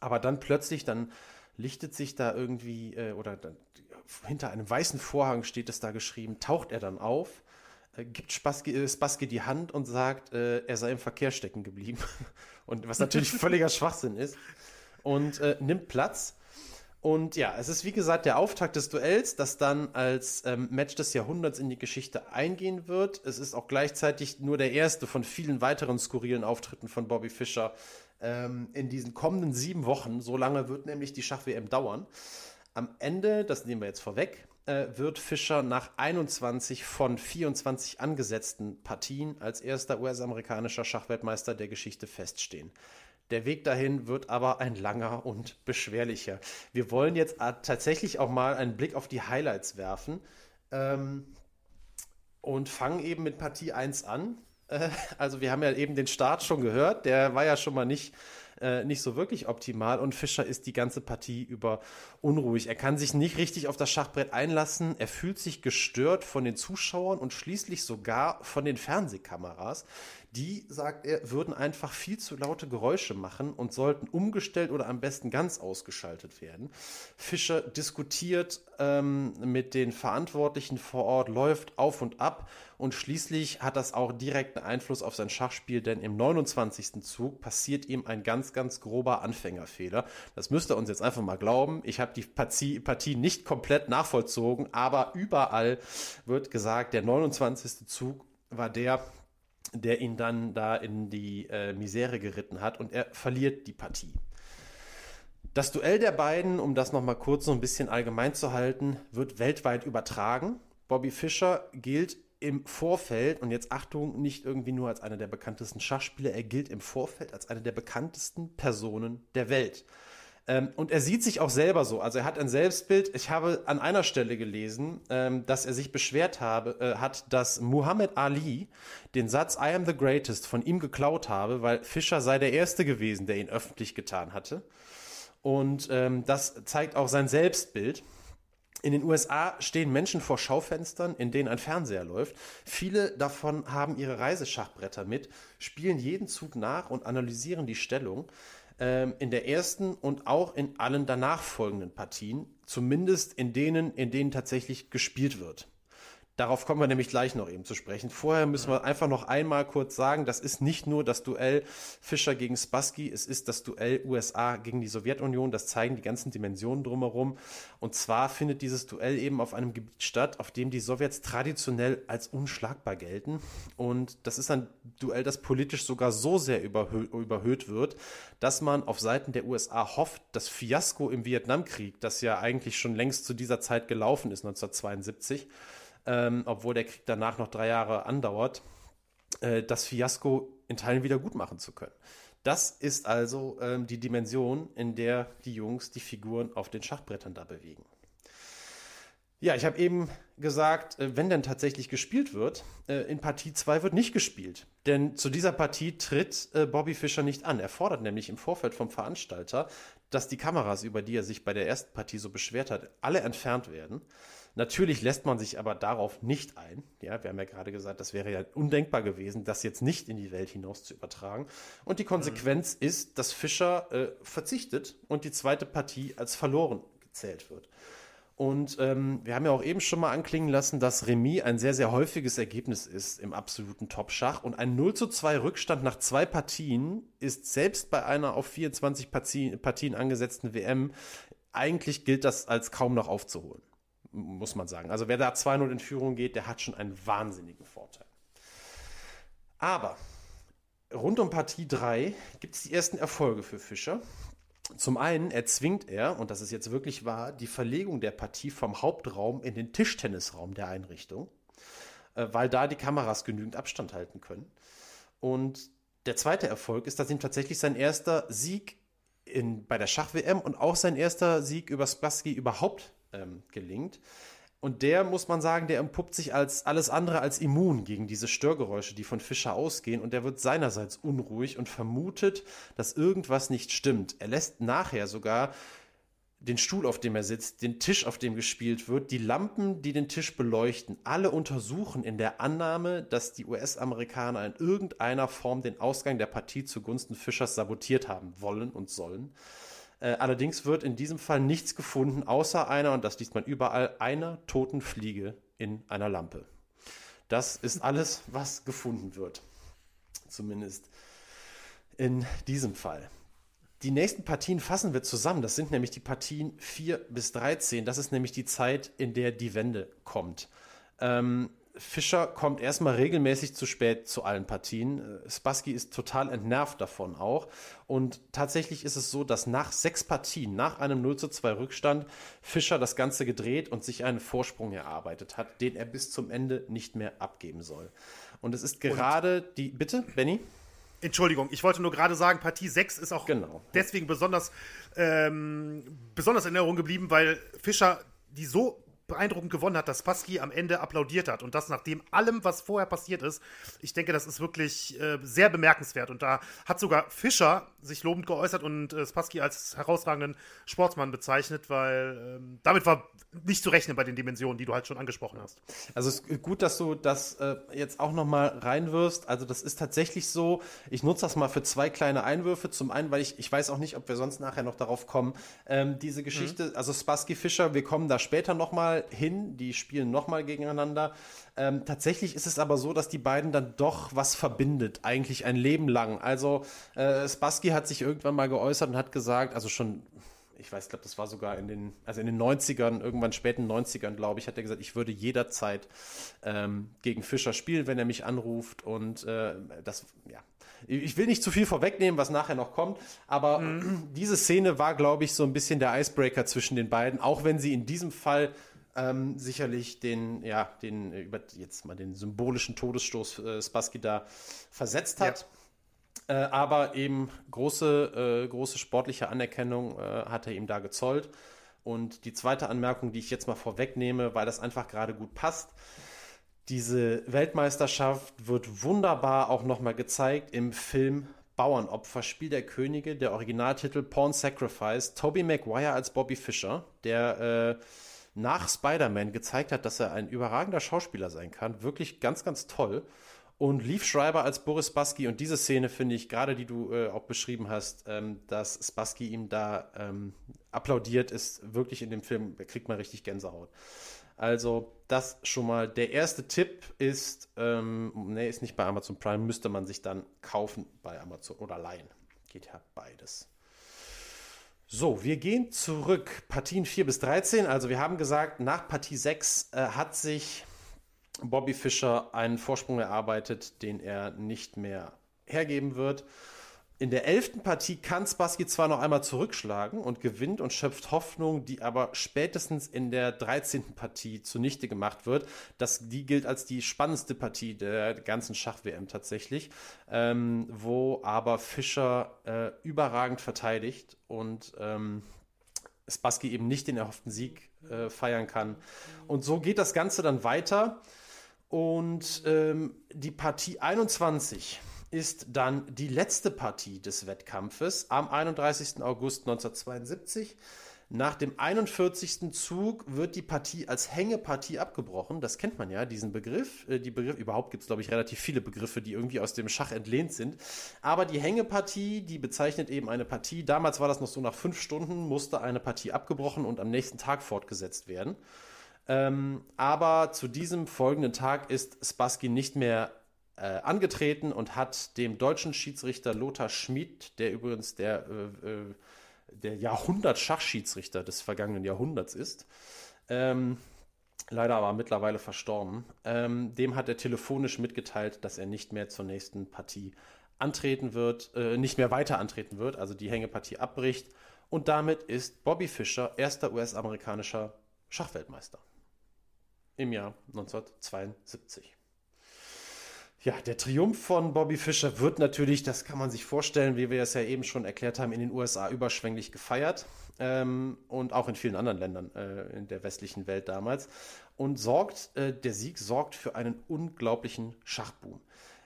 B: Aber dann plötzlich, dann lichtet sich da irgendwie, äh, oder dann, hinter einem weißen Vorhang steht es da geschrieben, taucht er dann auf, äh, gibt Spassky, äh, Spassky die Hand und sagt, äh, er sei im Verkehr stecken geblieben. und was natürlich völliger Schwachsinn ist. und äh, nimmt Platz. Und ja, es ist wie gesagt der Auftakt des Duells, das dann als ähm, Match des Jahrhunderts in die Geschichte eingehen wird. Es ist auch gleichzeitig nur der erste von vielen weiteren skurrilen Auftritten von Bobby Fischer ähm, in diesen kommenden sieben Wochen. So lange wird nämlich die Schach-WM dauern. Am Ende, das nehmen wir jetzt vorweg, äh, wird Fischer nach 21 von 24 angesetzten Partien als erster US-amerikanischer Schachweltmeister der Geschichte feststehen. Der Weg dahin wird aber ein langer und beschwerlicher. Wir wollen jetzt tatsächlich auch mal einen Blick auf die Highlights werfen ähm, und fangen eben mit Partie 1 an. Äh, also wir haben ja eben den Start schon gehört, der war ja schon mal nicht äh, nicht so wirklich optimal und Fischer ist die ganze Partie über unruhig. Er kann sich nicht richtig auf das Schachbrett einlassen, er fühlt sich gestört von den Zuschauern und schließlich sogar von den Fernsehkameras. Die, sagt er, würden einfach viel zu laute Geräusche machen und sollten umgestellt oder am besten ganz ausgeschaltet werden. Fischer diskutiert ähm, mit den Verantwortlichen vor Ort, läuft auf und ab und schließlich hat das auch direkten Einfluss auf sein Schachspiel, denn im 29. Zug passiert ihm ein ganz, ganz grober Anfängerfehler. Das müsst ihr uns jetzt einfach mal glauben. Ich habe die Partie, Partie nicht komplett nachvollzogen, aber überall wird gesagt, der 29. Zug war der, der ihn dann da in die äh, Misere geritten hat und er verliert die Partie. Das Duell der beiden, um das nochmal kurz so ein bisschen allgemein zu halten, wird weltweit übertragen. Bobby Fischer gilt im Vorfeld, und jetzt Achtung, nicht irgendwie nur als einer der bekanntesten Schachspieler, er gilt im Vorfeld als einer der bekanntesten Personen der Welt. Ähm, und er sieht sich auch selber so. Also er hat ein Selbstbild. Ich habe an einer Stelle gelesen, ähm, dass er sich beschwert habe, äh, hat, dass Muhammad Ali den Satz I am the greatest von ihm geklaut habe, weil Fischer sei der Erste gewesen, der ihn öffentlich getan hatte. Und ähm, das zeigt auch sein Selbstbild. In den USA stehen Menschen vor Schaufenstern, in denen ein Fernseher läuft. Viele davon haben ihre Reiseschachbretter mit, spielen jeden Zug nach und analysieren die Stellung ähm, in der ersten und auch in allen danach folgenden Partien, zumindest in denen, in denen tatsächlich gespielt wird. Darauf kommen wir nämlich gleich noch eben zu sprechen. Vorher müssen wir einfach noch einmal kurz sagen, das ist nicht nur das Duell Fischer gegen Spassky, es ist das Duell USA gegen die Sowjetunion. Das zeigen die ganzen Dimensionen drumherum. Und zwar findet dieses Duell eben auf einem Gebiet statt, auf dem die Sowjets traditionell als unschlagbar gelten. Und das ist ein Duell, das politisch sogar so sehr überhö überhöht wird, dass man auf Seiten der USA hofft, das Fiasko im Vietnamkrieg, das ja eigentlich schon längst zu dieser Zeit gelaufen ist, 1972, ähm, obwohl der Krieg danach noch drei Jahre andauert, äh, das Fiasko in Teilen wieder gut machen zu können. Das ist also ähm, die Dimension, in der die Jungs die Figuren auf den Schachbrettern da bewegen. Ja, ich habe eben gesagt, äh, wenn denn tatsächlich gespielt wird, äh, in Partie 2 wird nicht gespielt. Denn zu dieser Partie tritt äh, Bobby Fischer nicht an. Er fordert nämlich im Vorfeld vom Veranstalter, dass die Kameras, über die er sich bei der ersten Partie so beschwert hat, alle entfernt werden. Natürlich lässt man sich aber darauf nicht ein. Ja, wir haben ja gerade gesagt, das wäre ja undenkbar gewesen, das jetzt nicht in die Welt hinaus zu übertragen. Und die Konsequenz mhm. ist, dass Fischer äh, verzichtet und die zweite Partie als verloren gezählt wird. Und ähm, wir haben ja auch eben schon mal anklingen lassen, dass Remis ein sehr, sehr häufiges Ergebnis ist im absoluten Top-Schach. Und ein 0 zu 2 Rückstand nach zwei Partien ist selbst bei einer auf 24 Partien, Partien angesetzten WM, eigentlich gilt das als kaum noch aufzuholen muss man sagen. Also wer da 2-0 in Führung geht, der hat schon einen wahnsinnigen Vorteil. Aber rund um Partie 3 gibt es die ersten Erfolge für Fischer. Zum einen erzwingt er, und das ist jetzt wirklich wahr, die Verlegung der Partie vom Hauptraum in den Tischtennisraum der Einrichtung, äh, weil da die Kameras genügend Abstand halten können. Und der zweite Erfolg ist, dass ihm tatsächlich sein erster Sieg in, bei der Schach-WM und auch sein erster Sieg über Spassky überhaupt ähm, gelingt. Und der, muss man sagen, der empuppt sich als alles andere als immun gegen diese Störgeräusche, die von Fischer ausgehen. Und der wird seinerseits unruhig und vermutet, dass irgendwas nicht stimmt. Er lässt nachher sogar den Stuhl, auf dem er sitzt, den Tisch, auf dem gespielt wird, die Lampen, die den Tisch beleuchten, alle untersuchen in der Annahme, dass die US-Amerikaner in irgendeiner Form den Ausgang der Partie zugunsten Fischers sabotiert haben wollen und sollen. Äh, allerdings wird in diesem Fall nichts gefunden, außer einer, und das liest man überall, einer toten Fliege in einer Lampe. Das ist alles, was gefunden wird. Zumindest in diesem Fall. Die nächsten Partien fassen wir zusammen. Das sind nämlich die Partien 4 bis 13. Das ist nämlich die Zeit, in der die Wende kommt. Ähm, Fischer kommt erstmal regelmäßig zu spät zu allen Partien. Spassky ist total entnervt davon auch. Und tatsächlich ist es so, dass nach sechs Partien, nach einem 0 zu 2 Rückstand, Fischer das Ganze gedreht und sich einen Vorsprung erarbeitet hat, den er bis zum Ende nicht mehr abgeben soll. Und es ist gerade und die. Bitte, Benny?
A: Entschuldigung, ich wollte nur gerade sagen, Partie 6 ist auch genau. deswegen besonders, ähm, besonders in Erinnerung geblieben, weil Fischer die so beeindruckend gewonnen hat, dass Spassky am Ende applaudiert hat. Und das nachdem allem, was vorher passiert ist. Ich denke, das ist wirklich äh, sehr bemerkenswert. Und da hat sogar Fischer sich lobend geäußert und äh, Spassky als herausragenden Sportsmann bezeichnet, weil ähm, damit war nicht zu rechnen bei den Dimensionen, die du halt schon angesprochen hast.
B: Also es ist gut, dass du das äh, jetzt auch nochmal reinwirfst. Also das ist tatsächlich so. Ich nutze das mal für zwei kleine Einwürfe. Zum einen, weil ich, ich weiß auch nicht, ob wir sonst nachher noch darauf kommen. Ähm, diese Geschichte, mhm. also Spassky Fischer, wir kommen da später nochmal hin, die spielen nochmal gegeneinander. Ähm, tatsächlich ist es aber so, dass die beiden dann doch was verbindet, eigentlich ein Leben lang. Also äh, Spassky hat sich irgendwann mal geäußert und hat gesagt, also schon ich weiß, glaube, das war sogar in den, also in den 90ern, irgendwann späten 90ern, glaube ich, hat er gesagt, ich würde jederzeit ähm, gegen Fischer spielen, wenn er mich anruft. Und äh, das, ja, ich will nicht zu viel vorwegnehmen, was nachher noch kommt, aber mhm. diese Szene war, glaube ich, so ein bisschen der Icebreaker zwischen den beiden, auch wenn sie in diesem Fall ähm, sicherlich den, ja, den, über jetzt mal den symbolischen Todesstoß äh, Spassky da versetzt hat. Ja. Äh, aber eben große, äh, große sportliche Anerkennung äh, hat er ihm da gezollt. Und die zweite Anmerkung, die ich jetzt mal vorwegnehme, weil das einfach gerade gut passt. Diese Weltmeisterschaft wird wunderbar auch nochmal gezeigt im Film Bauernopfer, Spiel der Könige, der Originaltitel Porn Sacrifice, Toby Maguire als Bobby Fischer, der äh, nach Spider-Man gezeigt hat, dass er ein überragender Schauspieler sein kann. Wirklich ganz, ganz toll. Und Leaf Schreiber als Boris Spassky und diese Szene finde ich, gerade die du äh, auch beschrieben hast, ähm, dass Spassky ihm da ähm, applaudiert, ist wirklich in dem Film, da kriegt man richtig Gänsehaut. Also, das schon mal. Der erste Tipp ist, ähm, ne, ist nicht bei Amazon Prime, müsste man sich dann kaufen bei Amazon oder leihen. Geht ja beides. So, wir gehen zurück. Partien 4 bis 13. Also wir haben gesagt, nach Partie 6 äh, hat sich Bobby Fischer einen Vorsprung erarbeitet, den er nicht mehr hergeben wird. In der elften Partie kann Spassky zwar noch einmal zurückschlagen und gewinnt und schöpft Hoffnung, die aber spätestens in der 13. Partie zunichte gemacht wird. Das, die gilt als die spannendste Partie der ganzen Schach-WM tatsächlich, ähm, wo aber Fischer äh, überragend verteidigt und ähm, Spassky eben nicht den erhofften Sieg äh, feiern kann. Und so geht das Ganze dann weiter. Und ähm, die Partie 21 ist dann die letzte Partie des Wettkampfes am 31. August 1972. Nach dem 41. Zug wird die Partie als Hängepartie abgebrochen. Das kennt man ja, diesen Begriff. Äh, die Begriff überhaupt gibt es, glaube ich, relativ viele Begriffe, die irgendwie aus dem Schach entlehnt sind. Aber die Hängepartie, die bezeichnet eben eine Partie. Damals war das noch so, nach fünf Stunden musste eine Partie abgebrochen und am nächsten Tag fortgesetzt werden. Ähm, aber zu diesem folgenden Tag ist Spassky nicht mehr äh, angetreten und hat dem deutschen Schiedsrichter Lothar Schmid, der übrigens der, äh, äh der Jahrhundert-Schachschiedsrichter des vergangenen Jahrhunderts ist, ähm, leider aber mittlerweile verstorben, ähm, dem hat er telefonisch mitgeteilt, dass er nicht mehr zur nächsten Partie antreten wird, äh, nicht mehr weiter antreten wird, also die Hängepartie abbricht. Und damit ist Bobby Fischer erster US-amerikanischer Schachweltmeister im Jahr 1972. Ja, der Triumph von Bobby Fischer wird natürlich, das kann man sich vorstellen, wie wir es ja eben schon erklärt haben, in den USA überschwänglich gefeiert ähm, und auch in vielen anderen Ländern äh, in der westlichen Welt damals. Und sorgt, äh, der Sieg sorgt für einen unglaublichen Schachboom.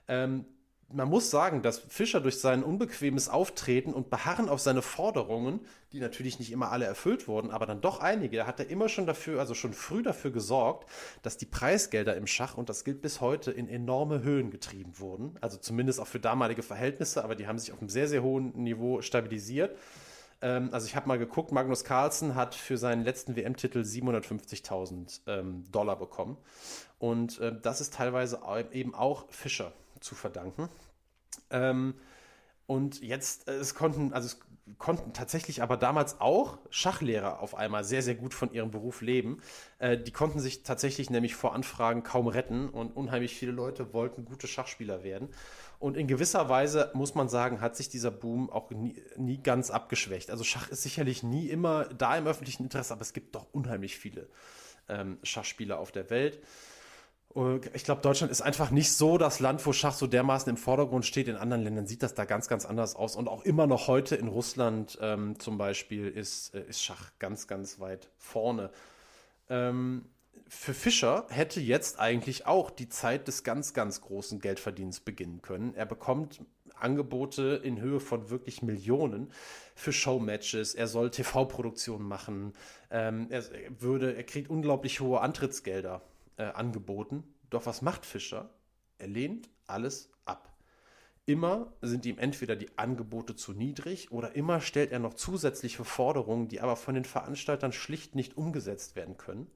B: Ähm, man muss sagen, dass Fischer durch sein unbequemes Auftreten und Beharren auf seine Forderungen, die natürlich nicht immer alle erfüllt wurden, aber dann doch einige, hat er immer schon dafür, also schon früh dafür gesorgt, dass die Preisgelder im Schach, und das gilt bis heute, in enorme Höhen getrieben wurden. Also zumindest auch für damalige Verhältnisse, aber die haben sich auf einem sehr, sehr hohen Niveau stabilisiert. Ähm, also ich habe mal geguckt, Magnus Carlsen hat für seinen letzten WM-Titel 750.000 ähm, Dollar bekommen. Und äh, das ist teilweise eben auch Fischer zu verdanken. Ähm, und jetzt, äh, es konnten, also es konnten tatsächlich aber damals auch Schachlehrer auf einmal sehr, sehr gut von ihrem Beruf leben. Äh, die konnten sich tatsächlich nämlich vor Anfragen kaum retten und unheimlich viele Leute wollten gute Schachspieler werden. Und in gewisser Weise, muss man sagen, hat sich dieser Boom auch nie, nie ganz abgeschwächt. Also Schach ist sicherlich nie immer da im öffentlichen Interesse, aber es gibt doch unheimlich viele ähm, Schachspieler auf der Welt. Ich glaube, Deutschland ist einfach nicht so das Land, wo Schach so dermaßen im Vordergrund steht. In anderen Ländern sieht das da ganz, ganz anders aus. Und auch immer noch heute in Russland ähm, zum Beispiel ist, äh, ist Schach ganz, ganz weit vorne. Ähm, für Fischer hätte jetzt eigentlich auch die Zeit des ganz, ganz großen Geldverdienens beginnen können. Er bekommt Angebote in Höhe von wirklich Millionen für Showmatches. Er soll TV-Produktionen machen. Ähm, er, würde, er kriegt unglaublich hohe Antrittsgelder äh, angeboten. Doch was macht Fischer? Er lehnt alles ab. Immer sind ihm entweder die Angebote zu niedrig oder immer stellt er noch zusätzliche Forderungen, die aber von den Veranstaltern schlicht nicht umgesetzt werden können.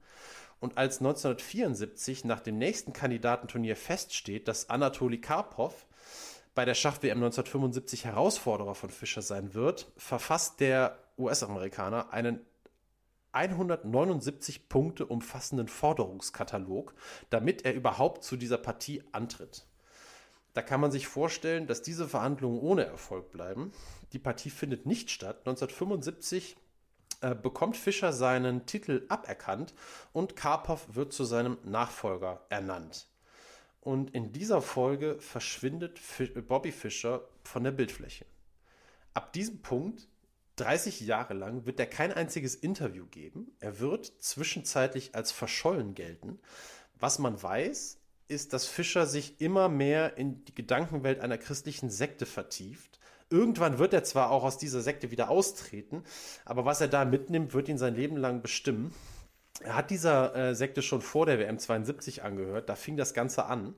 B: Und als 1974 nach dem nächsten Kandidatenturnier feststeht, dass Anatoli Karpov bei der Schach-WM 1975 Herausforderer von Fischer sein wird, verfasst der US-Amerikaner einen 179 Punkte umfassenden Forderungskatalog, damit er überhaupt zu dieser Partie antritt. Da kann man sich vorstellen, dass diese Verhandlungen ohne Erfolg bleiben. Die Partie findet nicht statt. 1975 äh, bekommt Fischer seinen Titel aberkannt und Karpov wird zu seinem Nachfolger ernannt. Und in dieser Folge verschwindet Bobby Fischer von der Bildfläche. Ab diesem Punkt 30 Jahre lang wird er kein einziges Interview geben. Er wird zwischenzeitlich als verschollen gelten. Was man weiß, ist, dass Fischer sich immer mehr in die Gedankenwelt einer christlichen Sekte vertieft. Irgendwann wird er zwar auch aus dieser Sekte wieder austreten, aber was er da mitnimmt, wird ihn sein Leben lang bestimmen. Er hat dieser äh, Sekte schon vor der WM 72 angehört, da fing das Ganze an.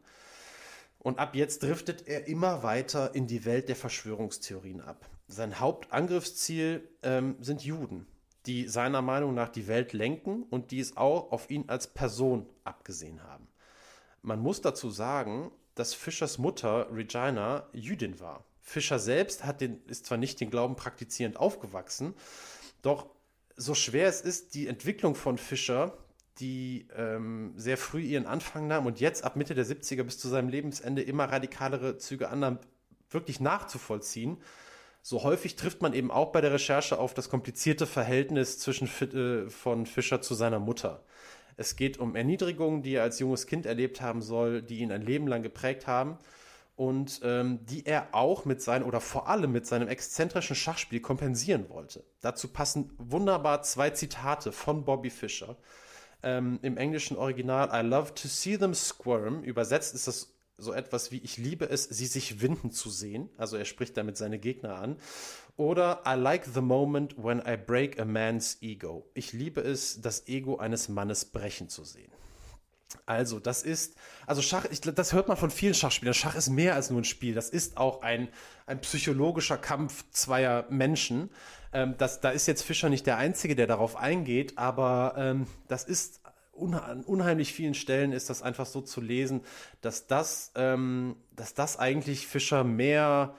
B: Und ab jetzt driftet er immer weiter in die Welt der Verschwörungstheorien ab. Sein Hauptangriffsziel ähm, sind Juden, die seiner Meinung nach die Welt lenken und die es auch auf ihn als Person abgesehen haben. Man muss dazu sagen, dass Fischers Mutter Regina Jüdin war. Fischer selbst hat den, ist zwar nicht den Glauben praktizierend aufgewachsen, doch so schwer es ist, die Entwicklung von Fischer die ähm, sehr früh ihren Anfang nahm und jetzt ab Mitte der 70er bis zu seinem Lebensende immer radikalere Züge annahm, wirklich nachzuvollziehen. So häufig trifft man eben auch bei der Recherche auf das komplizierte Verhältnis zwischen äh, von Fischer zu seiner Mutter. Es geht um Erniedrigungen, die er als junges Kind erlebt haben soll, die ihn ein Leben lang geprägt haben und ähm, die er auch mit seinem oder vor allem mit seinem exzentrischen Schachspiel kompensieren wollte. Dazu passen wunderbar zwei Zitate von Bobby Fischer ähm, im englischen Original I love to see them squirm. Übersetzt ist das so etwas wie ich liebe es, sie sich winden zu sehen. Also er spricht damit seine Gegner an. Oder I like the moment when I break a man's ego. Ich liebe es, das Ego eines Mannes brechen zu sehen. Also, das ist, also Schach, ich, das hört man von vielen Schachspielern. Schach ist mehr als nur ein Spiel. Das ist auch ein, ein psychologischer Kampf zweier Menschen. Ähm, das, da ist jetzt Fischer nicht der Einzige, der darauf eingeht, aber ähm, das ist an unheimlich vielen Stellen ist das einfach so zu lesen, dass das, ähm, dass das eigentlich Fischer mehr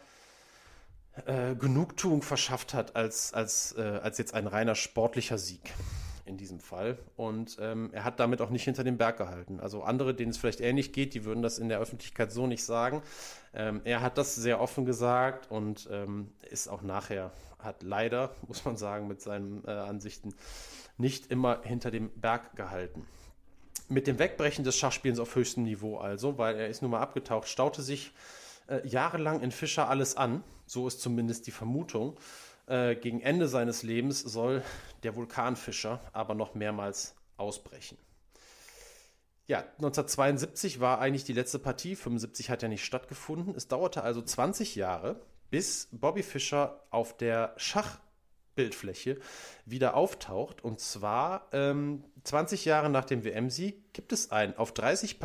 B: äh, Genugtuung verschafft hat als, als, äh, als jetzt ein reiner sportlicher Sieg in diesem Fall. Und ähm, er hat damit auch nicht hinter dem Berg gehalten. Also andere, denen es vielleicht ähnlich geht, die würden das in der Öffentlichkeit so nicht sagen. Ähm, er hat das sehr offen gesagt und ähm, ist auch nachher, hat leider, muss man sagen, mit seinen äh, Ansichten nicht immer hinter dem Berg gehalten. Mit dem Wegbrechen des Schachspielens auf höchstem Niveau also, weil er ist nun mal abgetaucht, staute sich äh, jahrelang in Fischer alles an. So ist zumindest die Vermutung. Äh, gegen Ende seines Lebens soll der Vulkanfischer aber noch mehrmals ausbrechen. Ja, 1972 war eigentlich die letzte Partie, 75 hat ja nicht stattgefunden. Es dauerte also 20 Jahre, bis Bobby Fischer auf der Schachbildfläche wieder auftaucht. Und zwar ähm, 20 Jahre nach dem WM-Sieg gibt es ein auf 30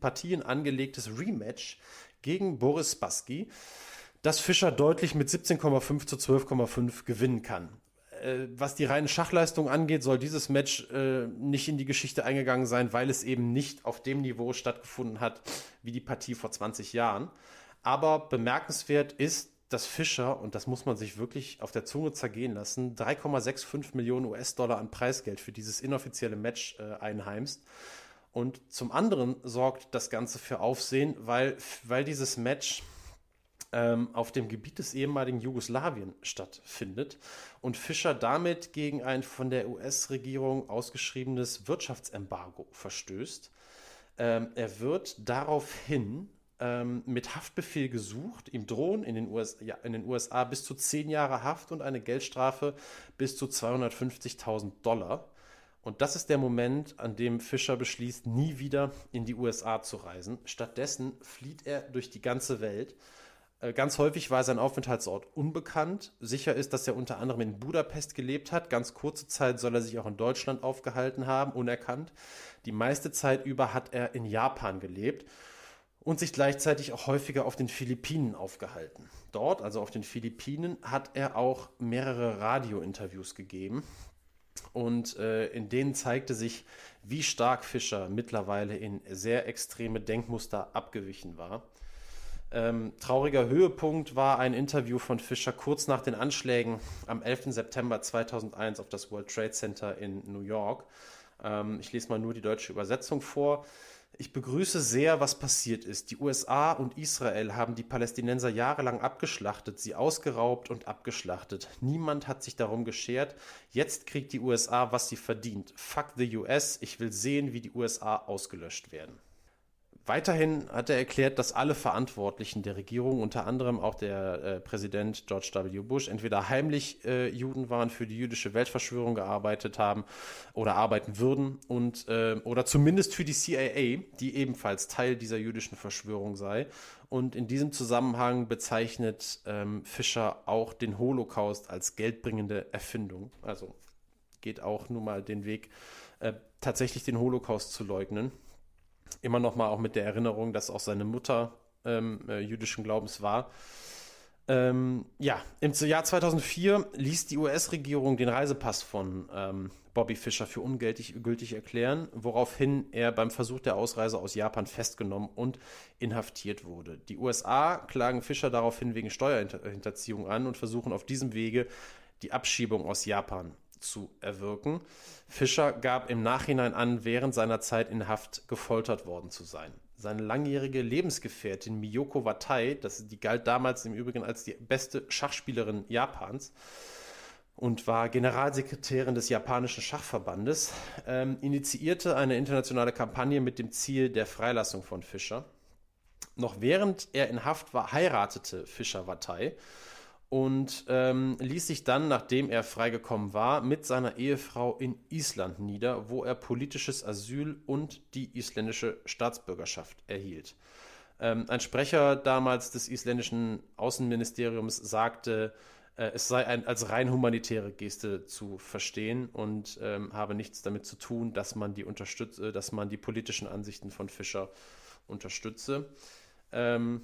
B: Partien angelegtes Rematch gegen Boris Spassky dass Fischer deutlich mit 17,5 zu 12,5 gewinnen kann. Äh, was die reine Schachleistung angeht, soll dieses Match äh, nicht in die Geschichte eingegangen sein, weil es eben nicht auf dem Niveau stattgefunden hat wie die Partie vor 20 Jahren. Aber bemerkenswert ist, dass Fischer, und das muss man sich wirklich auf der Zunge zergehen lassen, 3,65 Millionen US-Dollar an Preisgeld für dieses inoffizielle Match äh, einheimst. Und zum anderen sorgt das Ganze für Aufsehen, weil, weil dieses Match ähm, auf dem Gebiet des ehemaligen Jugoslawien stattfindet und Fischer damit gegen ein von der US-Regierung ausgeschriebenes Wirtschaftsembargo verstößt. Ähm, er wird daraufhin ähm, mit Haftbefehl gesucht. Ihm drohen in den, US, ja, in den USA bis zu zehn Jahre Haft und eine Geldstrafe bis zu 250.000 Dollar. Und das ist der Moment, an dem Fischer beschließt, nie wieder in die USA zu reisen. Stattdessen flieht er durch die ganze Welt. Äh, ganz häufig war sein Aufenthaltsort unbekannt. Sicher ist, dass er unter anderem in Budapest gelebt hat. Ganz kurze Zeit soll er sich auch in Deutschland aufgehalten haben, unerkannt. Die meiste Zeit über hat er in Japan gelebt und sich gleichzeitig auch häufiger auf den Philippinen aufgehalten. Dort, also auf den Philippinen, hat er auch mehrere Radiointerviews gegeben und äh, in denen zeigte sich, wie stark Fischer mittlerweile in sehr extreme Denkmuster abgewichen war. Ähm, trauriger Höhepunkt war ein Interview von Fischer kurz nach den Anschlägen am 11. September 2001 auf das World Trade Center in New York. Ähm, ich lese mal nur die deutsche Übersetzung vor. Ich begrüße sehr, was passiert ist. Die USA und Israel haben die Palästinenser jahrelang abgeschlachtet, sie ausgeraubt und abgeschlachtet. Niemand hat sich darum geschert. Jetzt kriegt die USA, was sie verdient. Fuck the US. Ich will sehen, wie die USA ausgelöscht werden. Weiterhin hat er erklärt, dass alle Verantwortlichen der Regierung, unter anderem auch der äh, Präsident George W. Bush, entweder heimlich äh, Juden waren, für die jüdische Weltverschwörung gearbeitet haben oder arbeiten würden und äh, oder zumindest für die CIA, die ebenfalls Teil dieser jüdischen Verschwörung sei. Und in diesem Zusammenhang bezeichnet ähm, Fischer auch den Holocaust als geldbringende Erfindung. Also geht auch nun mal den Weg, äh, tatsächlich den Holocaust zu leugnen immer noch mal auch mit der Erinnerung, dass auch seine Mutter ähm, äh, jüdischen Glaubens war. Ähm, ja, im Jahr 2004 ließ die US-Regierung den Reisepass von ähm, Bobby Fischer für ungültig gültig erklären, woraufhin er beim Versuch der Ausreise aus Japan festgenommen und inhaftiert wurde. Die USA klagen Fischer daraufhin wegen Steuerhinterziehung an und versuchen auf diesem Wege die Abschiebung aus Japan zu erwirken. Fischer gab im Nachhinein an, während seiner Zeit in Haft gefoltert worden zu sein. Seine langjährige Lebensgefährtin Miyoko Watai, das, die galt damals im Übrigen als die beste Schachspielerin Japans und war Generalsekretärin des japanischen Schachverbandes, ähm, initiierte eine internationale Kampagne mit dem Ziel der Freilassung von Fischer. Noch während er in Haft war, heiratete Fischer Watai und ähm, ließ sich dann, nachdem er freigekommen war, mit seiner Ehefrau in Island nieder, wo er politisches Asyl und die isländische Staatsbürgerschaft erhielt. Ähm, ein Sprecher damals des isländischen Außenministeriums sagte, äh, es sei ein, als rein humanitäre Geste zu verstehen und ähm, habe nichts damit zu tun, dass man die unterstütze, dass man die politischen Ansichten von Fischer unterstütze. Ähm,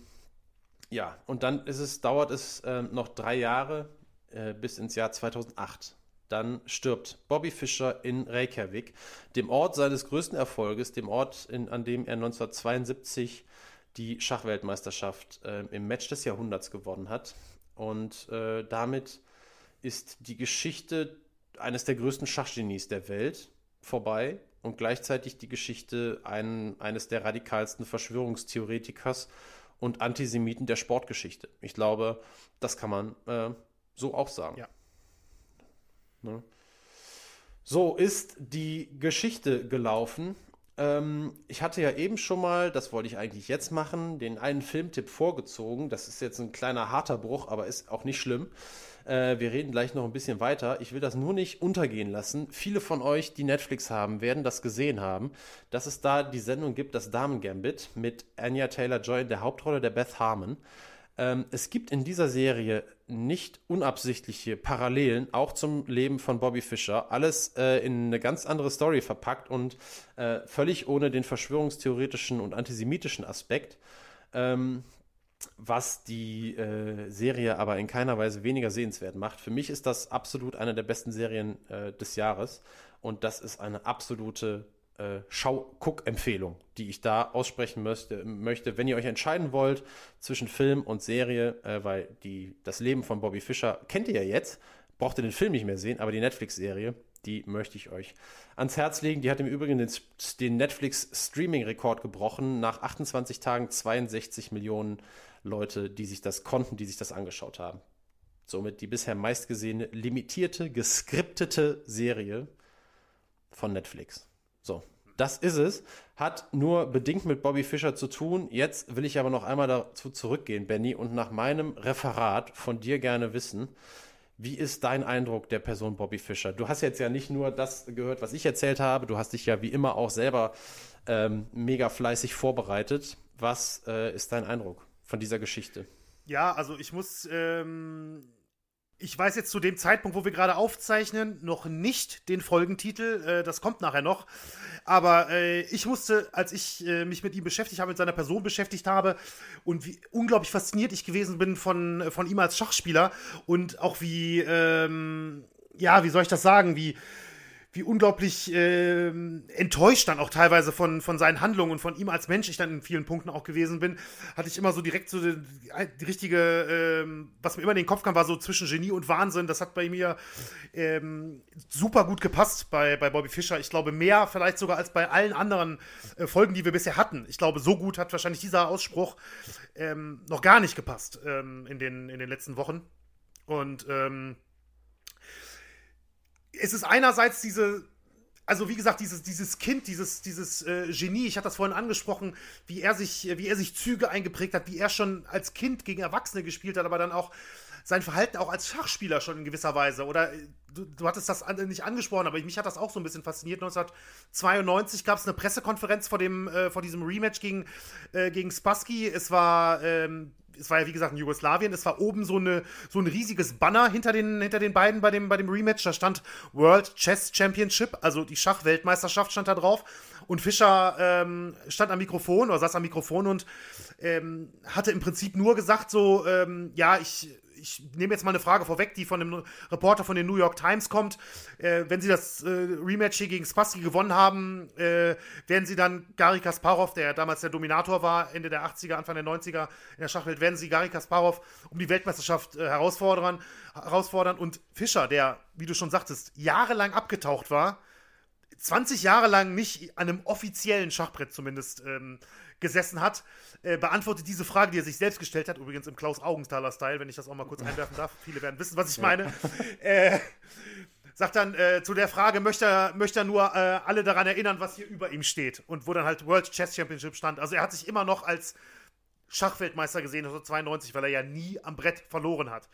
B: ja, und dann ist es, dauert es äh, noch drei Jahre äh, bis ins Jahr 2008. Dann stirbt Bobby Fischer in Reykjavik, dem Ort seines größten Erfolges, dem Ort, in, an dem er 1972 die Schachweltmeisterschaft äh, im Match des Jahrhunderts gewonnen hat. Und äh, damit ist die Geschichte eines der größten Schachgenies der Welt vorbei und gleichzeitig die Geschichte ein, eines der radikalsten Verschwörungstheoretikers und Antisemiten der Sportgeschichte. Ich glaube, das kann man äh, so auch sagen. Ja. Ne? So ist die Geschichte gelaufen. Ähm, ich hatte ja eben schon mal, das wollte ich eigentlich jetzt machen, den einen Filmtipp vorgezogen. Das ist jetzt ein kleiner harter Bruch, aber ist auch nicht schlimm. Äh, wir reden gleich noch ein bisschen weiter. Ich will das nur nicht untergehen lassen. Viele von euch, die Netflix haben, werden das gesehen haben, dass es da die Sendung gibt, das Damen Gambit, mit Anya Taylor-Joy in der Hauptrolle der Beth Harmon. Ähm, es gibt in dieser Serie nicht unabsichtliche Parallelen, auch zum Leben von Bobby Fischer. Alles äh, in eine ganz andere Story verpackt und äh, völlig ohne den verschwörungstheoretischen und antisemitischen Aspekt. Ähm, was die äh, Serie aber in keiner Weise weniger sehenswert macht. Für mich ist das absolut eine der besten Serien äh, des Jahres und das ist eine absolute äh, Schau-Guck-Empfehlung, die ich da aussprechen möchte, möchte. Wenn ihr euch entscheiden wollt zwischen Film und Serie, äh, weil die, das Leben von Bobby Fischer kennt ihr ja jetzt, braucht ihr den Film nicht mehr sehen, aber die Netflix-Serie, die möchte ich euch ans Herz legen. Die hat im Übrigen den, den Netflix-Streaming-Rekord gebrochen. Nach 28 Tagen 62 Millionen Leute, die sich das konnten, die sich das angeschaut haben. Somit die bisher meistgesehene limitierte, geskriptete Serie von Netflix. So, das ist es. Hat nur bedingt mit Bobby Fischer zu tun. Jetzt will ich aber noch einmal dazu zurückgehen, Benny, und nach meinem Referat von dir gerne wissen, wie ist dein Eindruck der Person Bobby Fischer? Du hast jetzt ja nicht nur das gehört, was ich erzählt habe, du hast dich ja wie immer auch selber ähm, mega fleißig vorbereitet. Was äh, ist dein Eindruck von dieser Geschichte?
A: Ja, also ich muss ähm, ich weiß jetzt zu dem Zeitpunkt, wo wir gerade aufzeichnen, noch nicht den Folgentitel. Äh, das kommt nachher noch. Aber äh, ich musste, als ich äh, mich mit ihm beschäftigt habe, mit seiner Person beschäftigt habe und wie unglaublich fasziniert ich gewesen bin von, von ihm als Schachspieler und auch wie, ähm, ja, wie soll ich das sagen, wie wie unglaublich äh, enttäuscht dann auch teilweise von, von seinen Handlungen und von ihm als Mensch ich dann in vielen Punkten auch gewesen bin, hatte ich immer so direkt so die, die richtige, äh, was mir immer in den Kopf kam, war so zwischen Genie und Wahnsinn. Das hat bei mir ähm, super gut gepasst bei, bei Bobby Fischer. Ich glaube, mehr vielleicht sogar als bei allen anderen äh, Folgen, die wir bisher hatten. Ich glaube, so gut hat wahrscheinlich dieser Ausspruch ähm, noch gar nicht gepasst ähm, in, den, in den letzten Wochen. Und ähm, es ist einerseits diese, also wie gesagt, dieses, dieses Kind, dieses, dieses äh, Genie, ich hatte das vorhin angesprochen, wie er sich, wie er sich Züge eingeprägt hat, wie er schon als Kind gegen Erwachsene gespielt hat, aber dann auch sein Verhalten auch als Schachspieler schon in gewisser Weise. Oder du, du hattest das nicht angesprochen, aber mich hat das auch so ein bisschen fasziniert. 1992 gab es eine Pressekonferenz vor, dem, äh, vor diesem Rematch gegen, äh, gegen Spassky. Es war ähm, es war ja wie gesagt in Jugoslawien, es war oben so, eine, so ein riesiges Banner hinter den, hinter den beiden bei dem, bei dem Rematch. Da stand World Chess Championship, also die Schachweltmeisterschaft stand da drauf. Und Fischer ähm, stand am Mikrofon oder saß am Mikrofon und ähm, hatte im Prinzip nur gesagt: so, ähm, ja, ich ich nehme jetzt mal eine Frage vorweg, die von einem Reporter von den New York Times kommt. Äh, wenn Sie das äh, Rematch hier gegen Spassky gewonnen haben, äh, werden Sie dann Gary Kasparov, der damals der Dominator war, Ende der 80er, Anfang der 90er in der Schachwelt, werden Sie Gary Kasparov um die Weltmeisterschaft äh, herausfordern, herausfordern. Und Fischer, der, wie du schon sagtest, jahrelang abgetaucht war, 20 Jahre lang nicht an einem offiziellen Schachbrett zumindest ähm, gesessen hat, äh, beantwortet diese Frage, die er sich selbst gestellt hat, übrigens im Klaus Augenthaler-Style, wenn ich das auch mal kurz einwerfen darf. Viele werden wissen, was ich meine. Äh, sagt dann äh, zu der Frage, möchte er, möchte er nur äh, alle daran erinnern, was hier über ihm steht und wo dann halt World Chess Championship stand. Also er hat sich immer noch als Schachweltmeister gesehen, 1992, weil er ja nie am Brett verloren hat.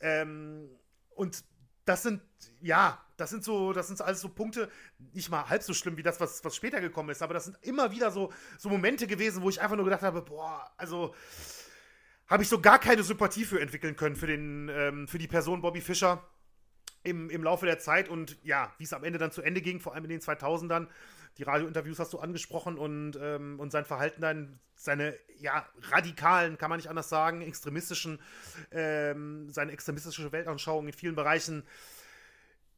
A: Ähm, und das sind, ja, das sind so, das sind alles so Punkte, nicht mal halb so schlimm wie das, was, was später gekommen ist, aber das sind immer wieder so, so Momente gewesen, wo ich einfach nur gedacht habe, boah, also habe ich so gar keine Sympathie für entwickeln können, für, den, ähm, für die Person Bobby Fischer im, im Laufe der Zeit und ja, wie es am Ende dann zu Ende ging, vor allem in den 2000ern. Die Radiointerviews hast du angesprochen und, ähm, und sein Verhalten dann, seine ja, radikalen, kann man nicht anders sagen, extremistischen, ähm, seine extremistische Weltanschauung in vielen Bereichen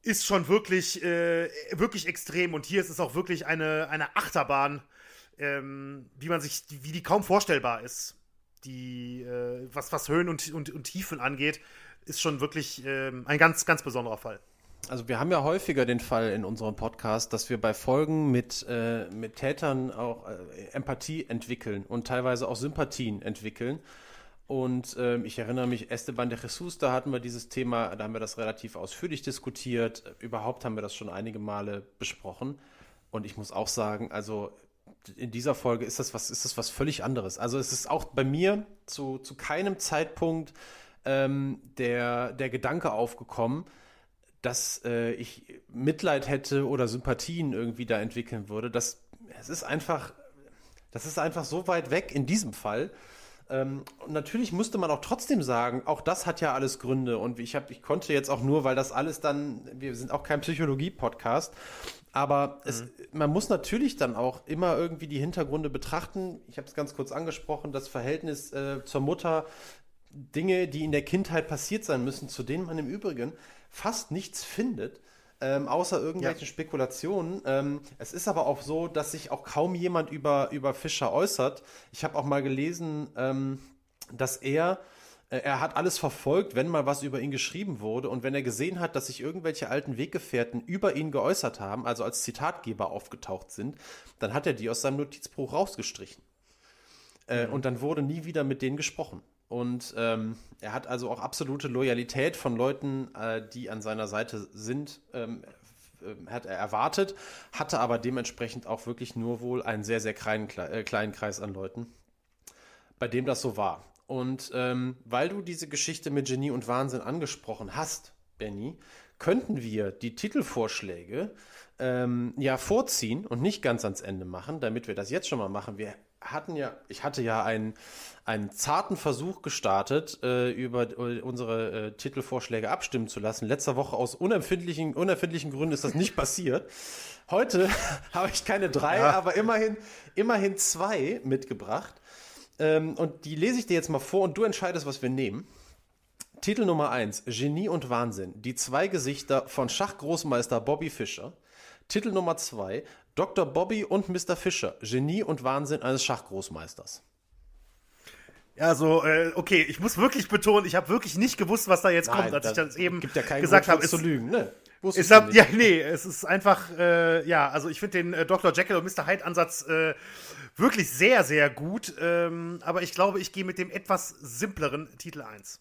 A: ist schon wirklich, äh, wirklich extrem. Und hier ist es auch wirklich eine, eine Achterbahn, ähm, wie man sich, wie die kaum vorstellbar ist. Die, äh, was, was Höhen und, und, und Tiefen angeht, ist schon wirklich äh, ein ganz, ganz besonderer Fall.
B: Also wir haben ja häufiger den Fall in unserem Podcast, dass wir bei Folgen mit, äh, mit Tätern auch äh, Empathie entwickeln und teilweise auch Sympathien entwickeln. Und ähm, ich erinnere mich, Esteban de Jesus, da hatten wir dieses Thema, da haben wir das relativ ausführlich diskutiert. Überhaupt haben wir das schon einige Male besprochen. Und ich muss auch sagen, also in dieser Folge ist das was, ist das was völlig anderes. Also es ist auch bei mir zu, zu keinem Zeitpunkt ähm, der, der Gedanke aufgekommen, dass äh, ich Mitleid hätte oder Sympathien irgendwie da entwickeln würde. Das, es ist einfach, das ist einfach so weit weg in diesem Fall ähm, und natürlich müsste man auch trotzdem sagen, auch das hat ja alles Gründe. Und ich, hab, ich konnte jetzt auch nur, weil das alles dann, wir sind auch kein Psychologie-Podcast, aber es, mhm. man muss natürlich dann auch immer irgendwie die Hintergründe betrachten. Ich habe es ganz kurz angesprochen, das Verhältnis äh, zur Mutter, Dinge, die in der Kindheit passiert sein müssen, zu denen man im Übrigen fast nichts findet ähm, außer irgendwelchen ja. Spekulationen. Ähm, es ist aber auch so, dass sich auch kaum jemand über, über Fischer äußert. Ich habe auch mal gelesen, ähm, dass er äh, er hat alles verfolgt, wenn mal was über ihn geschrieben wurde und wenn er gesehen hat, dass sich irgendwelche alten Weggefährten über ihn geäußert haben, also als Zitatgeber aufgetaucht sind, dann hat er die aus seinem Notizbuch rausgestrichen. Äh, mhm. Und dann wurde nie wieder mit denen gesprochen. Und ähm, er hat also auch absolute Loyalität von Leuten, äh, die an seiner Seite sind, ähm, äh, hat er erwartet, hatte aber dementsprechend auch wirklich nur wohl einen sehr, sehr kleinen, äh, kleinen Kreis an Leuten, bei dem das so war. Und ähm, weil du diese Geschichte mit Genie und Wahnsinn angesprochen hast, Benny, könnten wir die Titelvorschläge ähm, ja vorziehen und nicht ganz ans Ende machen, damit wir das jetzt schon mal machen. Wir hatten ja, ich hatte ja einen, einen zarten Versuch gestartet, äh, über äh, unsere äh, Titelvorschläge abstimmen zu lassen. Letzter Woche aus unerfindlichen, unerfindlichen Gründen ist das nicht passiert. Heute habe ich keine drei, ja. aber immerhin, immerhin zwei mitgebracht. Ähm, und die lese ich dir jetzt mal vor und du entscheidest, was wir nehmen. Titel Nummer 1, Genie und Wahnsinn. Die zwei Gesichter von Schachgroßmeister Bobby Fischer. Titel Nummer 2, Dr. Bobby und Mr. Fischer. Genie und Wahnsinn eines Schachgroßmeisters.
A: Ja, so, äh, okay, ich muss wirklich betonen, ich habe wirklich nicht gewusst, was da jetzt Nein, kommt, als ich das eben
B: gibt ja keinen
A: gesagt habe.
B: zu lügen, ne?
A: Es hab, ja, nee, es ist einfach, äh, ja, also ich finde den äh, Dr. Jekyll und Mr. Hyde Ansatz äh, wirklich sehr, sehr gut. Ähm, aber ich glaube, ich gehe mit dem etwas simpleren Titel 1.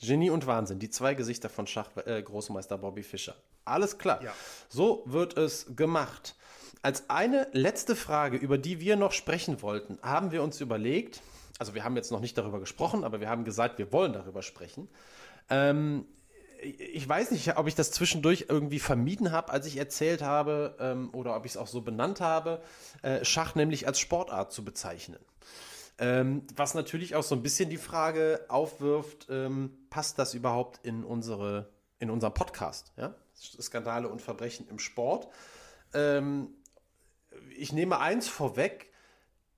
B: Genie und Wahnsinn, die zwei Gesichter von Schachgroßmeister äh, Bobby Fischer. Alles klar. Ja. So wird es gemacht. Als eine letzte Frage, über die wir noch sprechen wollten, haben wir uns überlegt, also wir haben jetzt noch nicht darüber gesprochen, aber wir haben gesagt, wir wollen darüber sprechen. Ähm, ich weiß nicht, ob ich das zwischendurch irgendwie vermieden habe, als ich erzählt habe, ähm, oder ob ich es auch so benannt habe, äh, Schach nämlich als Sportart zu bezeichnen. Ähm, was natürlich auch so ein bisschen die Frage aufwirft, ähm, passt das überhaupt in unsere, in unseren Podcast? Ja? Skandale und Verbrechen im Sport. Ähm, ich nehme eins vorweg,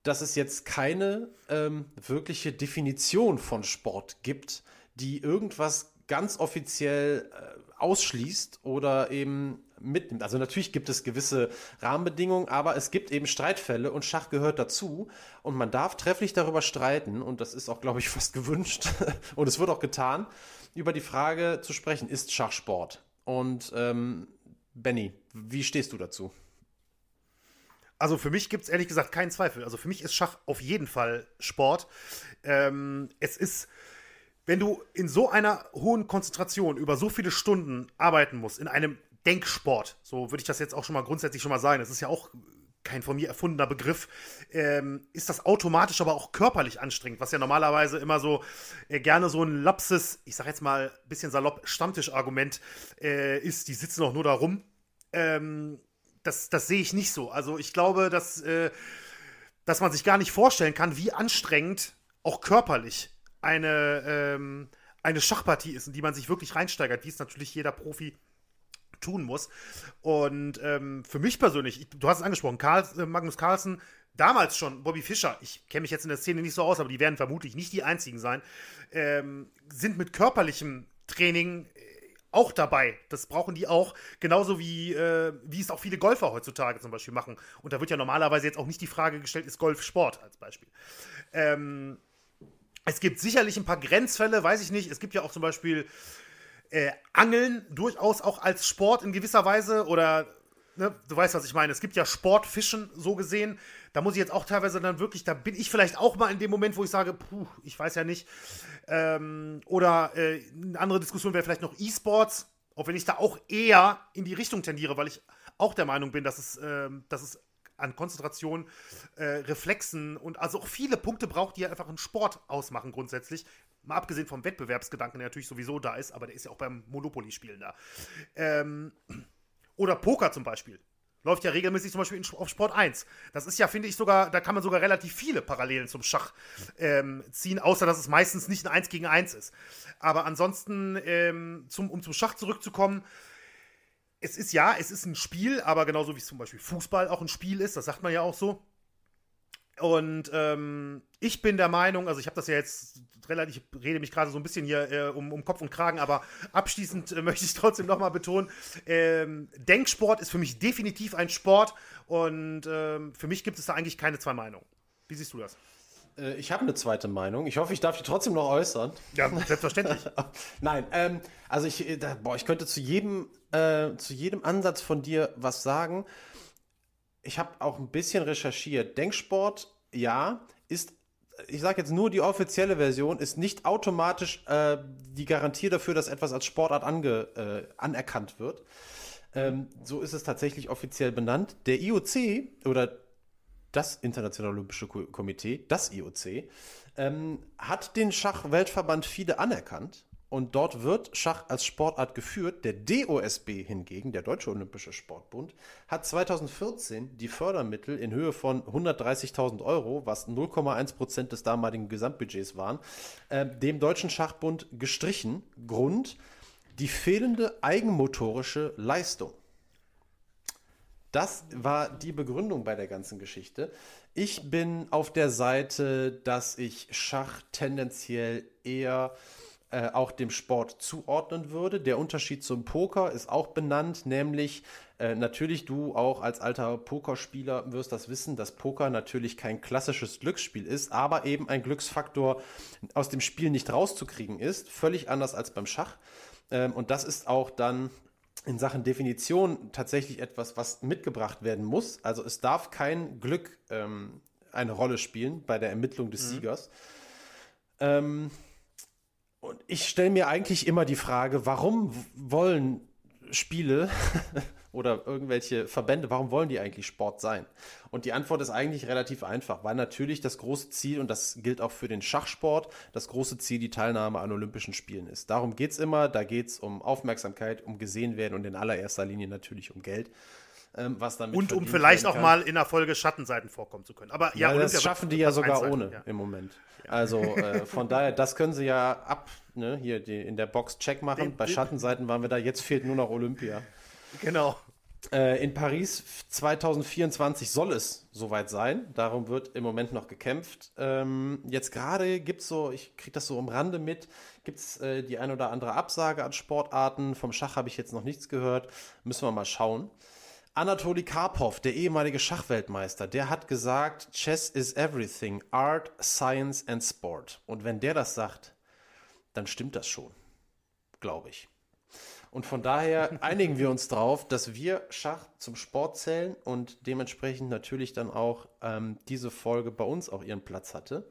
B: dass es jetzt keine ähm, wirkliche Definition von Sport gibt, die irgendwas ganz offiziell äh, ausschließt oder eben mitnimmt. Also natürlich gibt es gewisse Rahmenbedingungen, aber es gibt eben Streitfälle und Schach gehört dazu und man darf trefflich darüber streiten und das ist auch, glaube ich, fast gewünscht und es wird auch getan, über die Frage zu sprechen, ist Schach Sport? Und ähm, Benny, wie stehst du dazu?
A: Also für mich gibt es ehrlich gesagt keinen Zweifel. Also für mich ist Schach auf jeden Fall Sport. Ähm, es ist wenn du in so einer hohen Konzentration über so viele Stunden arbeiten musst, in einem Denksport, so würde ich das jetzt auch schon mal grundsätzlich schon mal sagen, das ist ja auch kein von mir erfundener Begriff, ähm, ist das automatisch aber auch körperlich anstrengend, was ja normalerweise immer so äh, gerne so ein lapses, ich sag jetzt mal ein bisschen salopp, Stammtischargument äh, ist, die sitzen auch nur da rum. Ähm, das, das sehe ich nicht so. Also ich glaube, dass, äh, dass man sich gar nicht vorstellen kann, wie anstrengend auch körperlich eine, ähm, eine Schachpartie ist, in die man sich wirklich reinsteigert, wie es natürlich jeder Profi tun muss. Und ähm, für mich persönlich, ich, du hast es angesprochen, Karl, äh, Magnus Carlsen, damals schon Bobby Fischer, ich kenne mich jetzt in der Szene nicht so aus, aber die werden vermutlich nicht die einzigen sein, ähm, sind mit körperlichem Training auch dabei. Das brauchen die auch, genauso wie, äh, wie es auch viele Golfer heutzutage zum Beispiel machen. Und da wird ja normalerweise jetzt auch nicht die Frage gestellt, ist Golf Sport als Beispiel. Ähm, es gibt sicherlich ein paar Grenzfälle, weiß ich nicht. Es gibt ja auch zum Beispiel äh, Angeln durchaus auch als Sport in gewisser Weise oder ne, du weißt, was ich meine. Es gibt ja Sportfischen so gesehen. Da muss ich jetzt auch teilweise dann wirklich, da bin ich vielleicht auch mal in dem Moment, wo ich sage, puh, ich weiß ja nicht. Ähm, oder äh, eine andere Diskussion wäre vielleicht noch E-Sports, auch wenn ich da auch eher in die Richtung tendiere, weil ich auch der Meinung bin, dass es, äh, dass es an Konzentration, äh, Reflexen und also auch viele Punkte braucht, die ja einfach einen Sport ausmachen grundsätzlich. Mal abgesehen vom Wettbewerbsgedanken, der natürlich sowieso da ist, aber der ist ja auch beim Monopoly-Spielen da. Ähm, oder Poker zum Beispiel. Läuft ja regelmäßig zum Beispiel auf Sport 1. Das ist ja, finde ich, sogar, da kann man sogar relativ viele Parallelen zum Schach ähm, ziehen, außer dass es meistens nicht ein 1 gegen 1 ist. Aber ansonsten, ähm, zum, um zum Schach zurückzukommen, es ist ja, es ist ein Spiel, aber genauso wie es zum Beispiel Fußball auch ein Spiel ist, das sagt man ja auch so. Und ähm, ich bin der Meinung, also ich habe das ja jetzt relativ, ich rede mich gerade so ein bisschen hier äh, um, um, Kopf und Kragen, aber abschließend äh, möchte ich trotzdem nochmal betonen, ähm, Denksport ist für mich definitiv ein Sport und ähm, für mich gibt es da eigentlich keine zwei Meinungen. Wie siehst du das?
B: Äh, ich habe eine zweite Meinung. Ich hoffe, ich darf die trotzdem noch äußern.
A: Ja, selbstverständlich.
B: Nein, ähm, also ich, äh, da, boah, ich könnte zu jedem, äh, zu jedem Ansatz von dir was sagen. Ich habe auch ein bisschen recherchiert. Denksport, ja, ist, ich sage jetzt nur die offizielle Version, ist nicht automatisch äh, die Garantie dafür, dass etwas als Sportart ange, äh, anerkannt wird. Ähm, so ist es tatsächlich offiziell benannt. Der IOC oder das Internationale Olympische Komitee, das IOC, ähm, hat den Schachweltverband FIDE anerkannt und dort wird Schach als Sportart geführt. Der DOSB hingegen, der Deutsche Olympische Sportbund, hat 2014 die Fördermittel in Höhe von 130.000 Euro, was 0,1 Prozent des damaligen Gesamtbudgets waren, äh, dem Deutschen Schachbund gestrichen. Grund die fehlende eigenmotorische Leistung. Das war die Begründung bei der ganzen Geschichte. Ich bin auf der Seite, dass ich Schach tendenziell eher äh, auch dem Sport zuordnen würde. Der Unterschied zum Poker ist auch benannt, nämlich äh, natürlich du auch als alter Pokerspieler wirst das wissen, dass Poker natürlich kein klassisches Glücksspiel ist, aber eben ein Glücksfaktor aus dem Spiel nicht rauszukriegen ist, völlig anders als beim Schach. Ähm, und das ist auch dann in Sachen Definition tatsächlich etwas, was mitgebracht werden muss. Also es darf kein Glück ähm, eine Rolle spielen bei der Ermittlung des mhm. Siegers. Ähm, und ich stelle mir eigentlich immer die Frage, warum wollen Spiele oder irgendwelche Verbände, warum wollen die eigentlich Sport sein? Und die Antwort ist eigentlich relativ einfach, weil natürlich das große Ziel, und das gilt auch für den Schachsport, das große Ziel die Teilnahme an Olympischen Spielen ist. Darum geht es immer, da geht es um Aufmerksamkeit, um gesehen werden und in allererster Linie natürlich um Geld.
A: Ähm, was damit und um vielleicht auch mal in der Folge Schattenseiten vorkommen zu können. Aber
B: ja, ja das schaffen die ja sogar ohne ja. im Moment. Ja. Also äh, von daher, das können sie ja ab, ne, hier die, in der Box Check machen. Den, Bei Schattenseiten waren wir da, jetzt fehlt nur noch Olympia.
A: Genau.
B: Äh, in Paris 2024 soll es soweit sein. Darum wird im Moment noch gekämpft. Ähm, jetzt gerade gibt es so, ich kriege das so am Rande mit, gibt es äh, die ein oder andere Absage an Sportarten. Vom Schach habe ich jetzt noch nichts gehört. Müssen wir mal schauen. Anatoly Karpov, der ehemalige Schachweltmeister, der hat gesagt, Chess is everything, Art, Science and Sport. Und wenn der das sagt, dann stimmt das schon, glaube ich. Und von daher einigen wir uns darauf, dass wir Schach zum Sport zählen und dementsprechend natürlich dann auch ähm, diese Folge bei uns auch ihren Platz hatte.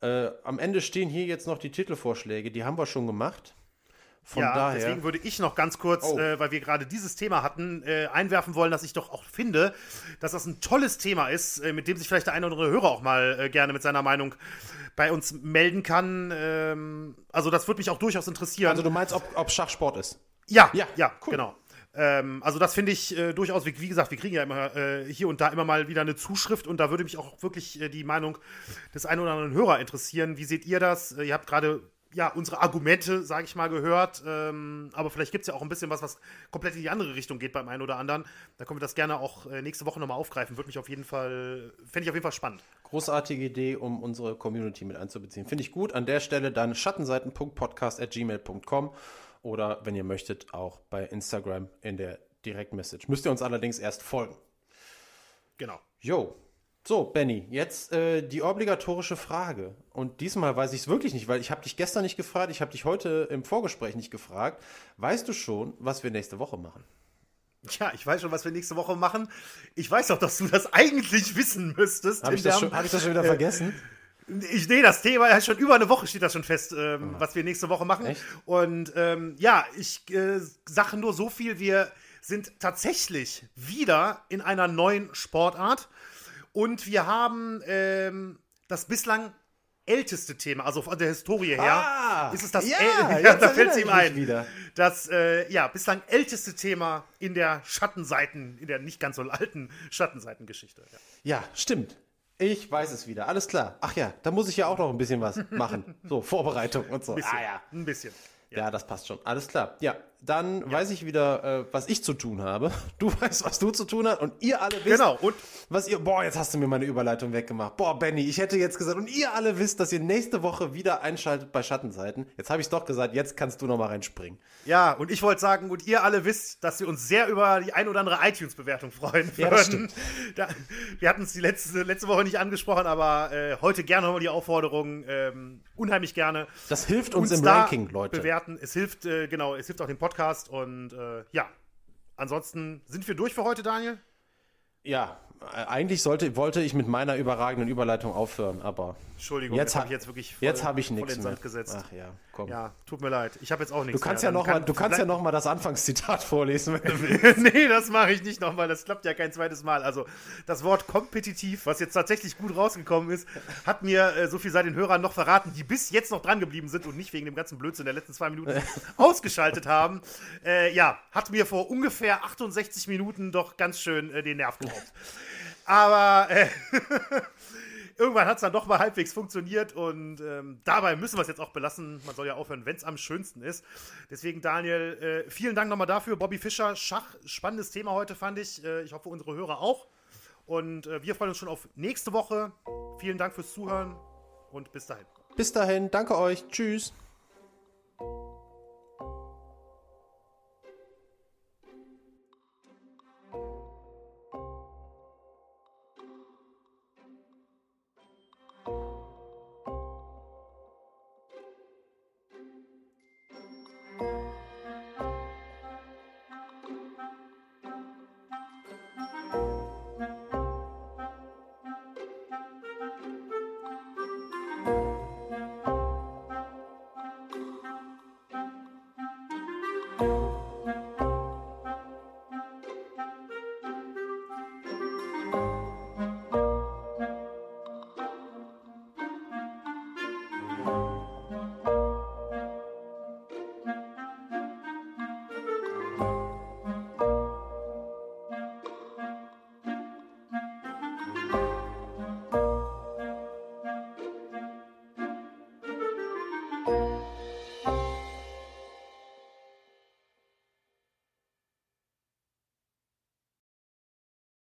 B: Äh, am Ende stehen hier jetzt noch die Titelvorschläge, die haben wir schon gemacht.
A: Von ja, daher. deswegen würde ich noch ganz kurz, oh. äh, weil wir gerade dieses Thema hatten, äh, einwerfen wollen, dass ich doch auch finde, dass das ein tolles Thema ist, äh, mit dem sich vielleicht der eine oder andere Hörer auch mal äh, gerne mit seiner Meinung bei uns melden kann. Ähm, also das würde mich auch durchaus interessieren.
B: Also du meinst, ob, ob Schachsport ist?
A: Ja, ja, ja, cool. genau. Ähm, also das finde ich äh, durchaus, wie, wie, gesagt, wir kriegen ja immer äh, hier und da immer mal wieder eine Zuschrift und da würde mich auch wirklich äh, die Meinung des einen oder anderen Hörer interessieren. Wie seht ihr das? Äh, ihr habt gerade ja, unsere Argumente, sage ich mal, gehört. Ähm, aber vielleicht gibt es ja auch ein bisschen was, was komplett in die andere Richtung geht beim einen oder anderen. Da können wir das gerne auch äh, nächste Woche nochmal aufgreifen. Würde mich auf jeden Fall, fände ich auf jeden Fall spannend.
B: Großartige Idee, um unsere Community mit einzubeziehen. Finde ich gut. An der Stelle dann schattenseiten.podcast.gmail.com oder wenn ihr möchtet, auch bei Instagram in der Direktmessage. Müsst ihr uns allerdings erst folgen.
A: Genau.
B: Jo, so, Benny, jetzt äh, die obligatorische Frage. Und diesmal weiß ich es wirklich nicht, weil ich habe dich gestern nicht gefragt, ich habe dich heute im Vorgespräch nicht gefragt. Weißt du schon, was wir nächste Woche machen?
A: Ja, ich weiß schon, was wir nächste Woche machen. Ich weiß auch, dass du das eigentlich wissen müsstest.
B: Habe ich, hab ich, das schon wieder äh, vergessen?
A: Ich nee, das Thema schon über eine Woche steht das schon fest, ähm, oh. was wir nächste Woche machen. Echt? Und ähm, ja, ich äh, sage nur so viel, wir sind tatsächlich wieder in einer neuen Sportart. Und wir haben ähm, das bislang älteste Thema, also von der Historie her,
B: ah,
A: ist es das,
B: ja,
A: äh, ja da fällt es ihm ein, wieder. das äh, ja, bislang älteste Thema in der Schattenseiten, in der nicht ganz so alten Schattenseitengeschichte.
B: Ja. ja, stimmt. Ich weiß es wieder, alles klar. Ach ja, da muss ich ja auch noch ein bisschen was machen. So, Vorbereitung und so.
A: Ein bisschen,
B: ah ja.
A: Ein bisschen.
B: Ja. ja, das passt schon. Alles klar. Ja, dann ja. weiß ich wieder, äh, was ich zu tun habe. Du weißt, was du zu tun hast und ihr alle wisst,
A: genau. und
B: was ihr. Boah, jetzt hast du mir meine Überleitung weggemacht. Boah, Benny, ich hätte jetzt gesagt, und ihr alle wisst, dass ihr nächste Woche wieder einschaltet bei Schattenseiten. Jetzt habe ich es doch gesagt, jetzt kannst du noch mal reinspringen.
A: Ja, und ich wollte sagen, und ihr alle wisst, dass wir uns sehr über die ein oder andere iTunes-Bewertung freuen
B: würden. Ja, das stimmt.
A: Da, wir hatten es die letzte, letzte Woche nicht angesprochen, aber äh, heute gerne nochmal die Aufforderung, ähm, unheimlich gerne.
B: Das hilft uns, uns im Ranking, Leute.
A: Bewerten. Es hilft, äh, genau, es hilft auch dem Podcast und äh, ja. Ansonsten sind wir durch für heute, Daniel?
B: Ja, eigentlich sollte, wollte ich mit meiner überragenden Überleitung aufhören, aber.
A: Entschuldigung,
B: jetzt
A: habe ich jetzt wirklich
B: voll, jetzt ich nichts
A: in den Sand gesetzt.
B: Ach ja, komm.
A: Ja, tut mir leid. Ich habe jetzt auch nichts.
B: Du kannst mehr. ja noch kann, du kannst ja noch mal das Anfangszitat vorlesen, wenn
A: du willst. nee, das mache ich nicht nochmal. Das klappt ja kein zweites Mal. Also das Wort kompetitiv, was jetzt tatsächlich gut rausgekommen ist, hat mir äh, so viel seit den Hörern noch verraten, die bis jetzt noch dran geblieben sind und nicht wegen dem ganzen Blödsinn der letzten zwei Minuten ausgeschaltet haben. Äh, ja, hat mir vor ungefähr 68 Minuten doch ganz schön äh, den Nerv geraubt. Aber äh, irgendwann hat es dann doch mal halbwegs funktioniert und ähm, dabei müssen wir es jetzt auch belassen. Man soll ja aufhören, wenn es am schönsten ist. Deswegen, Daniel, äh, vielen Dank nochmal dafür. Bobby Fischer, Schach, spannendes Thema heute, fand ich. Äh, ich hoffe, unsere Hörer auch. Und äh, wir freuen uns schon auf nächste Woche. Vielen Dank fürs Zuhören und bis dahin.
B: Bis dahin, danke euch. Tschüss.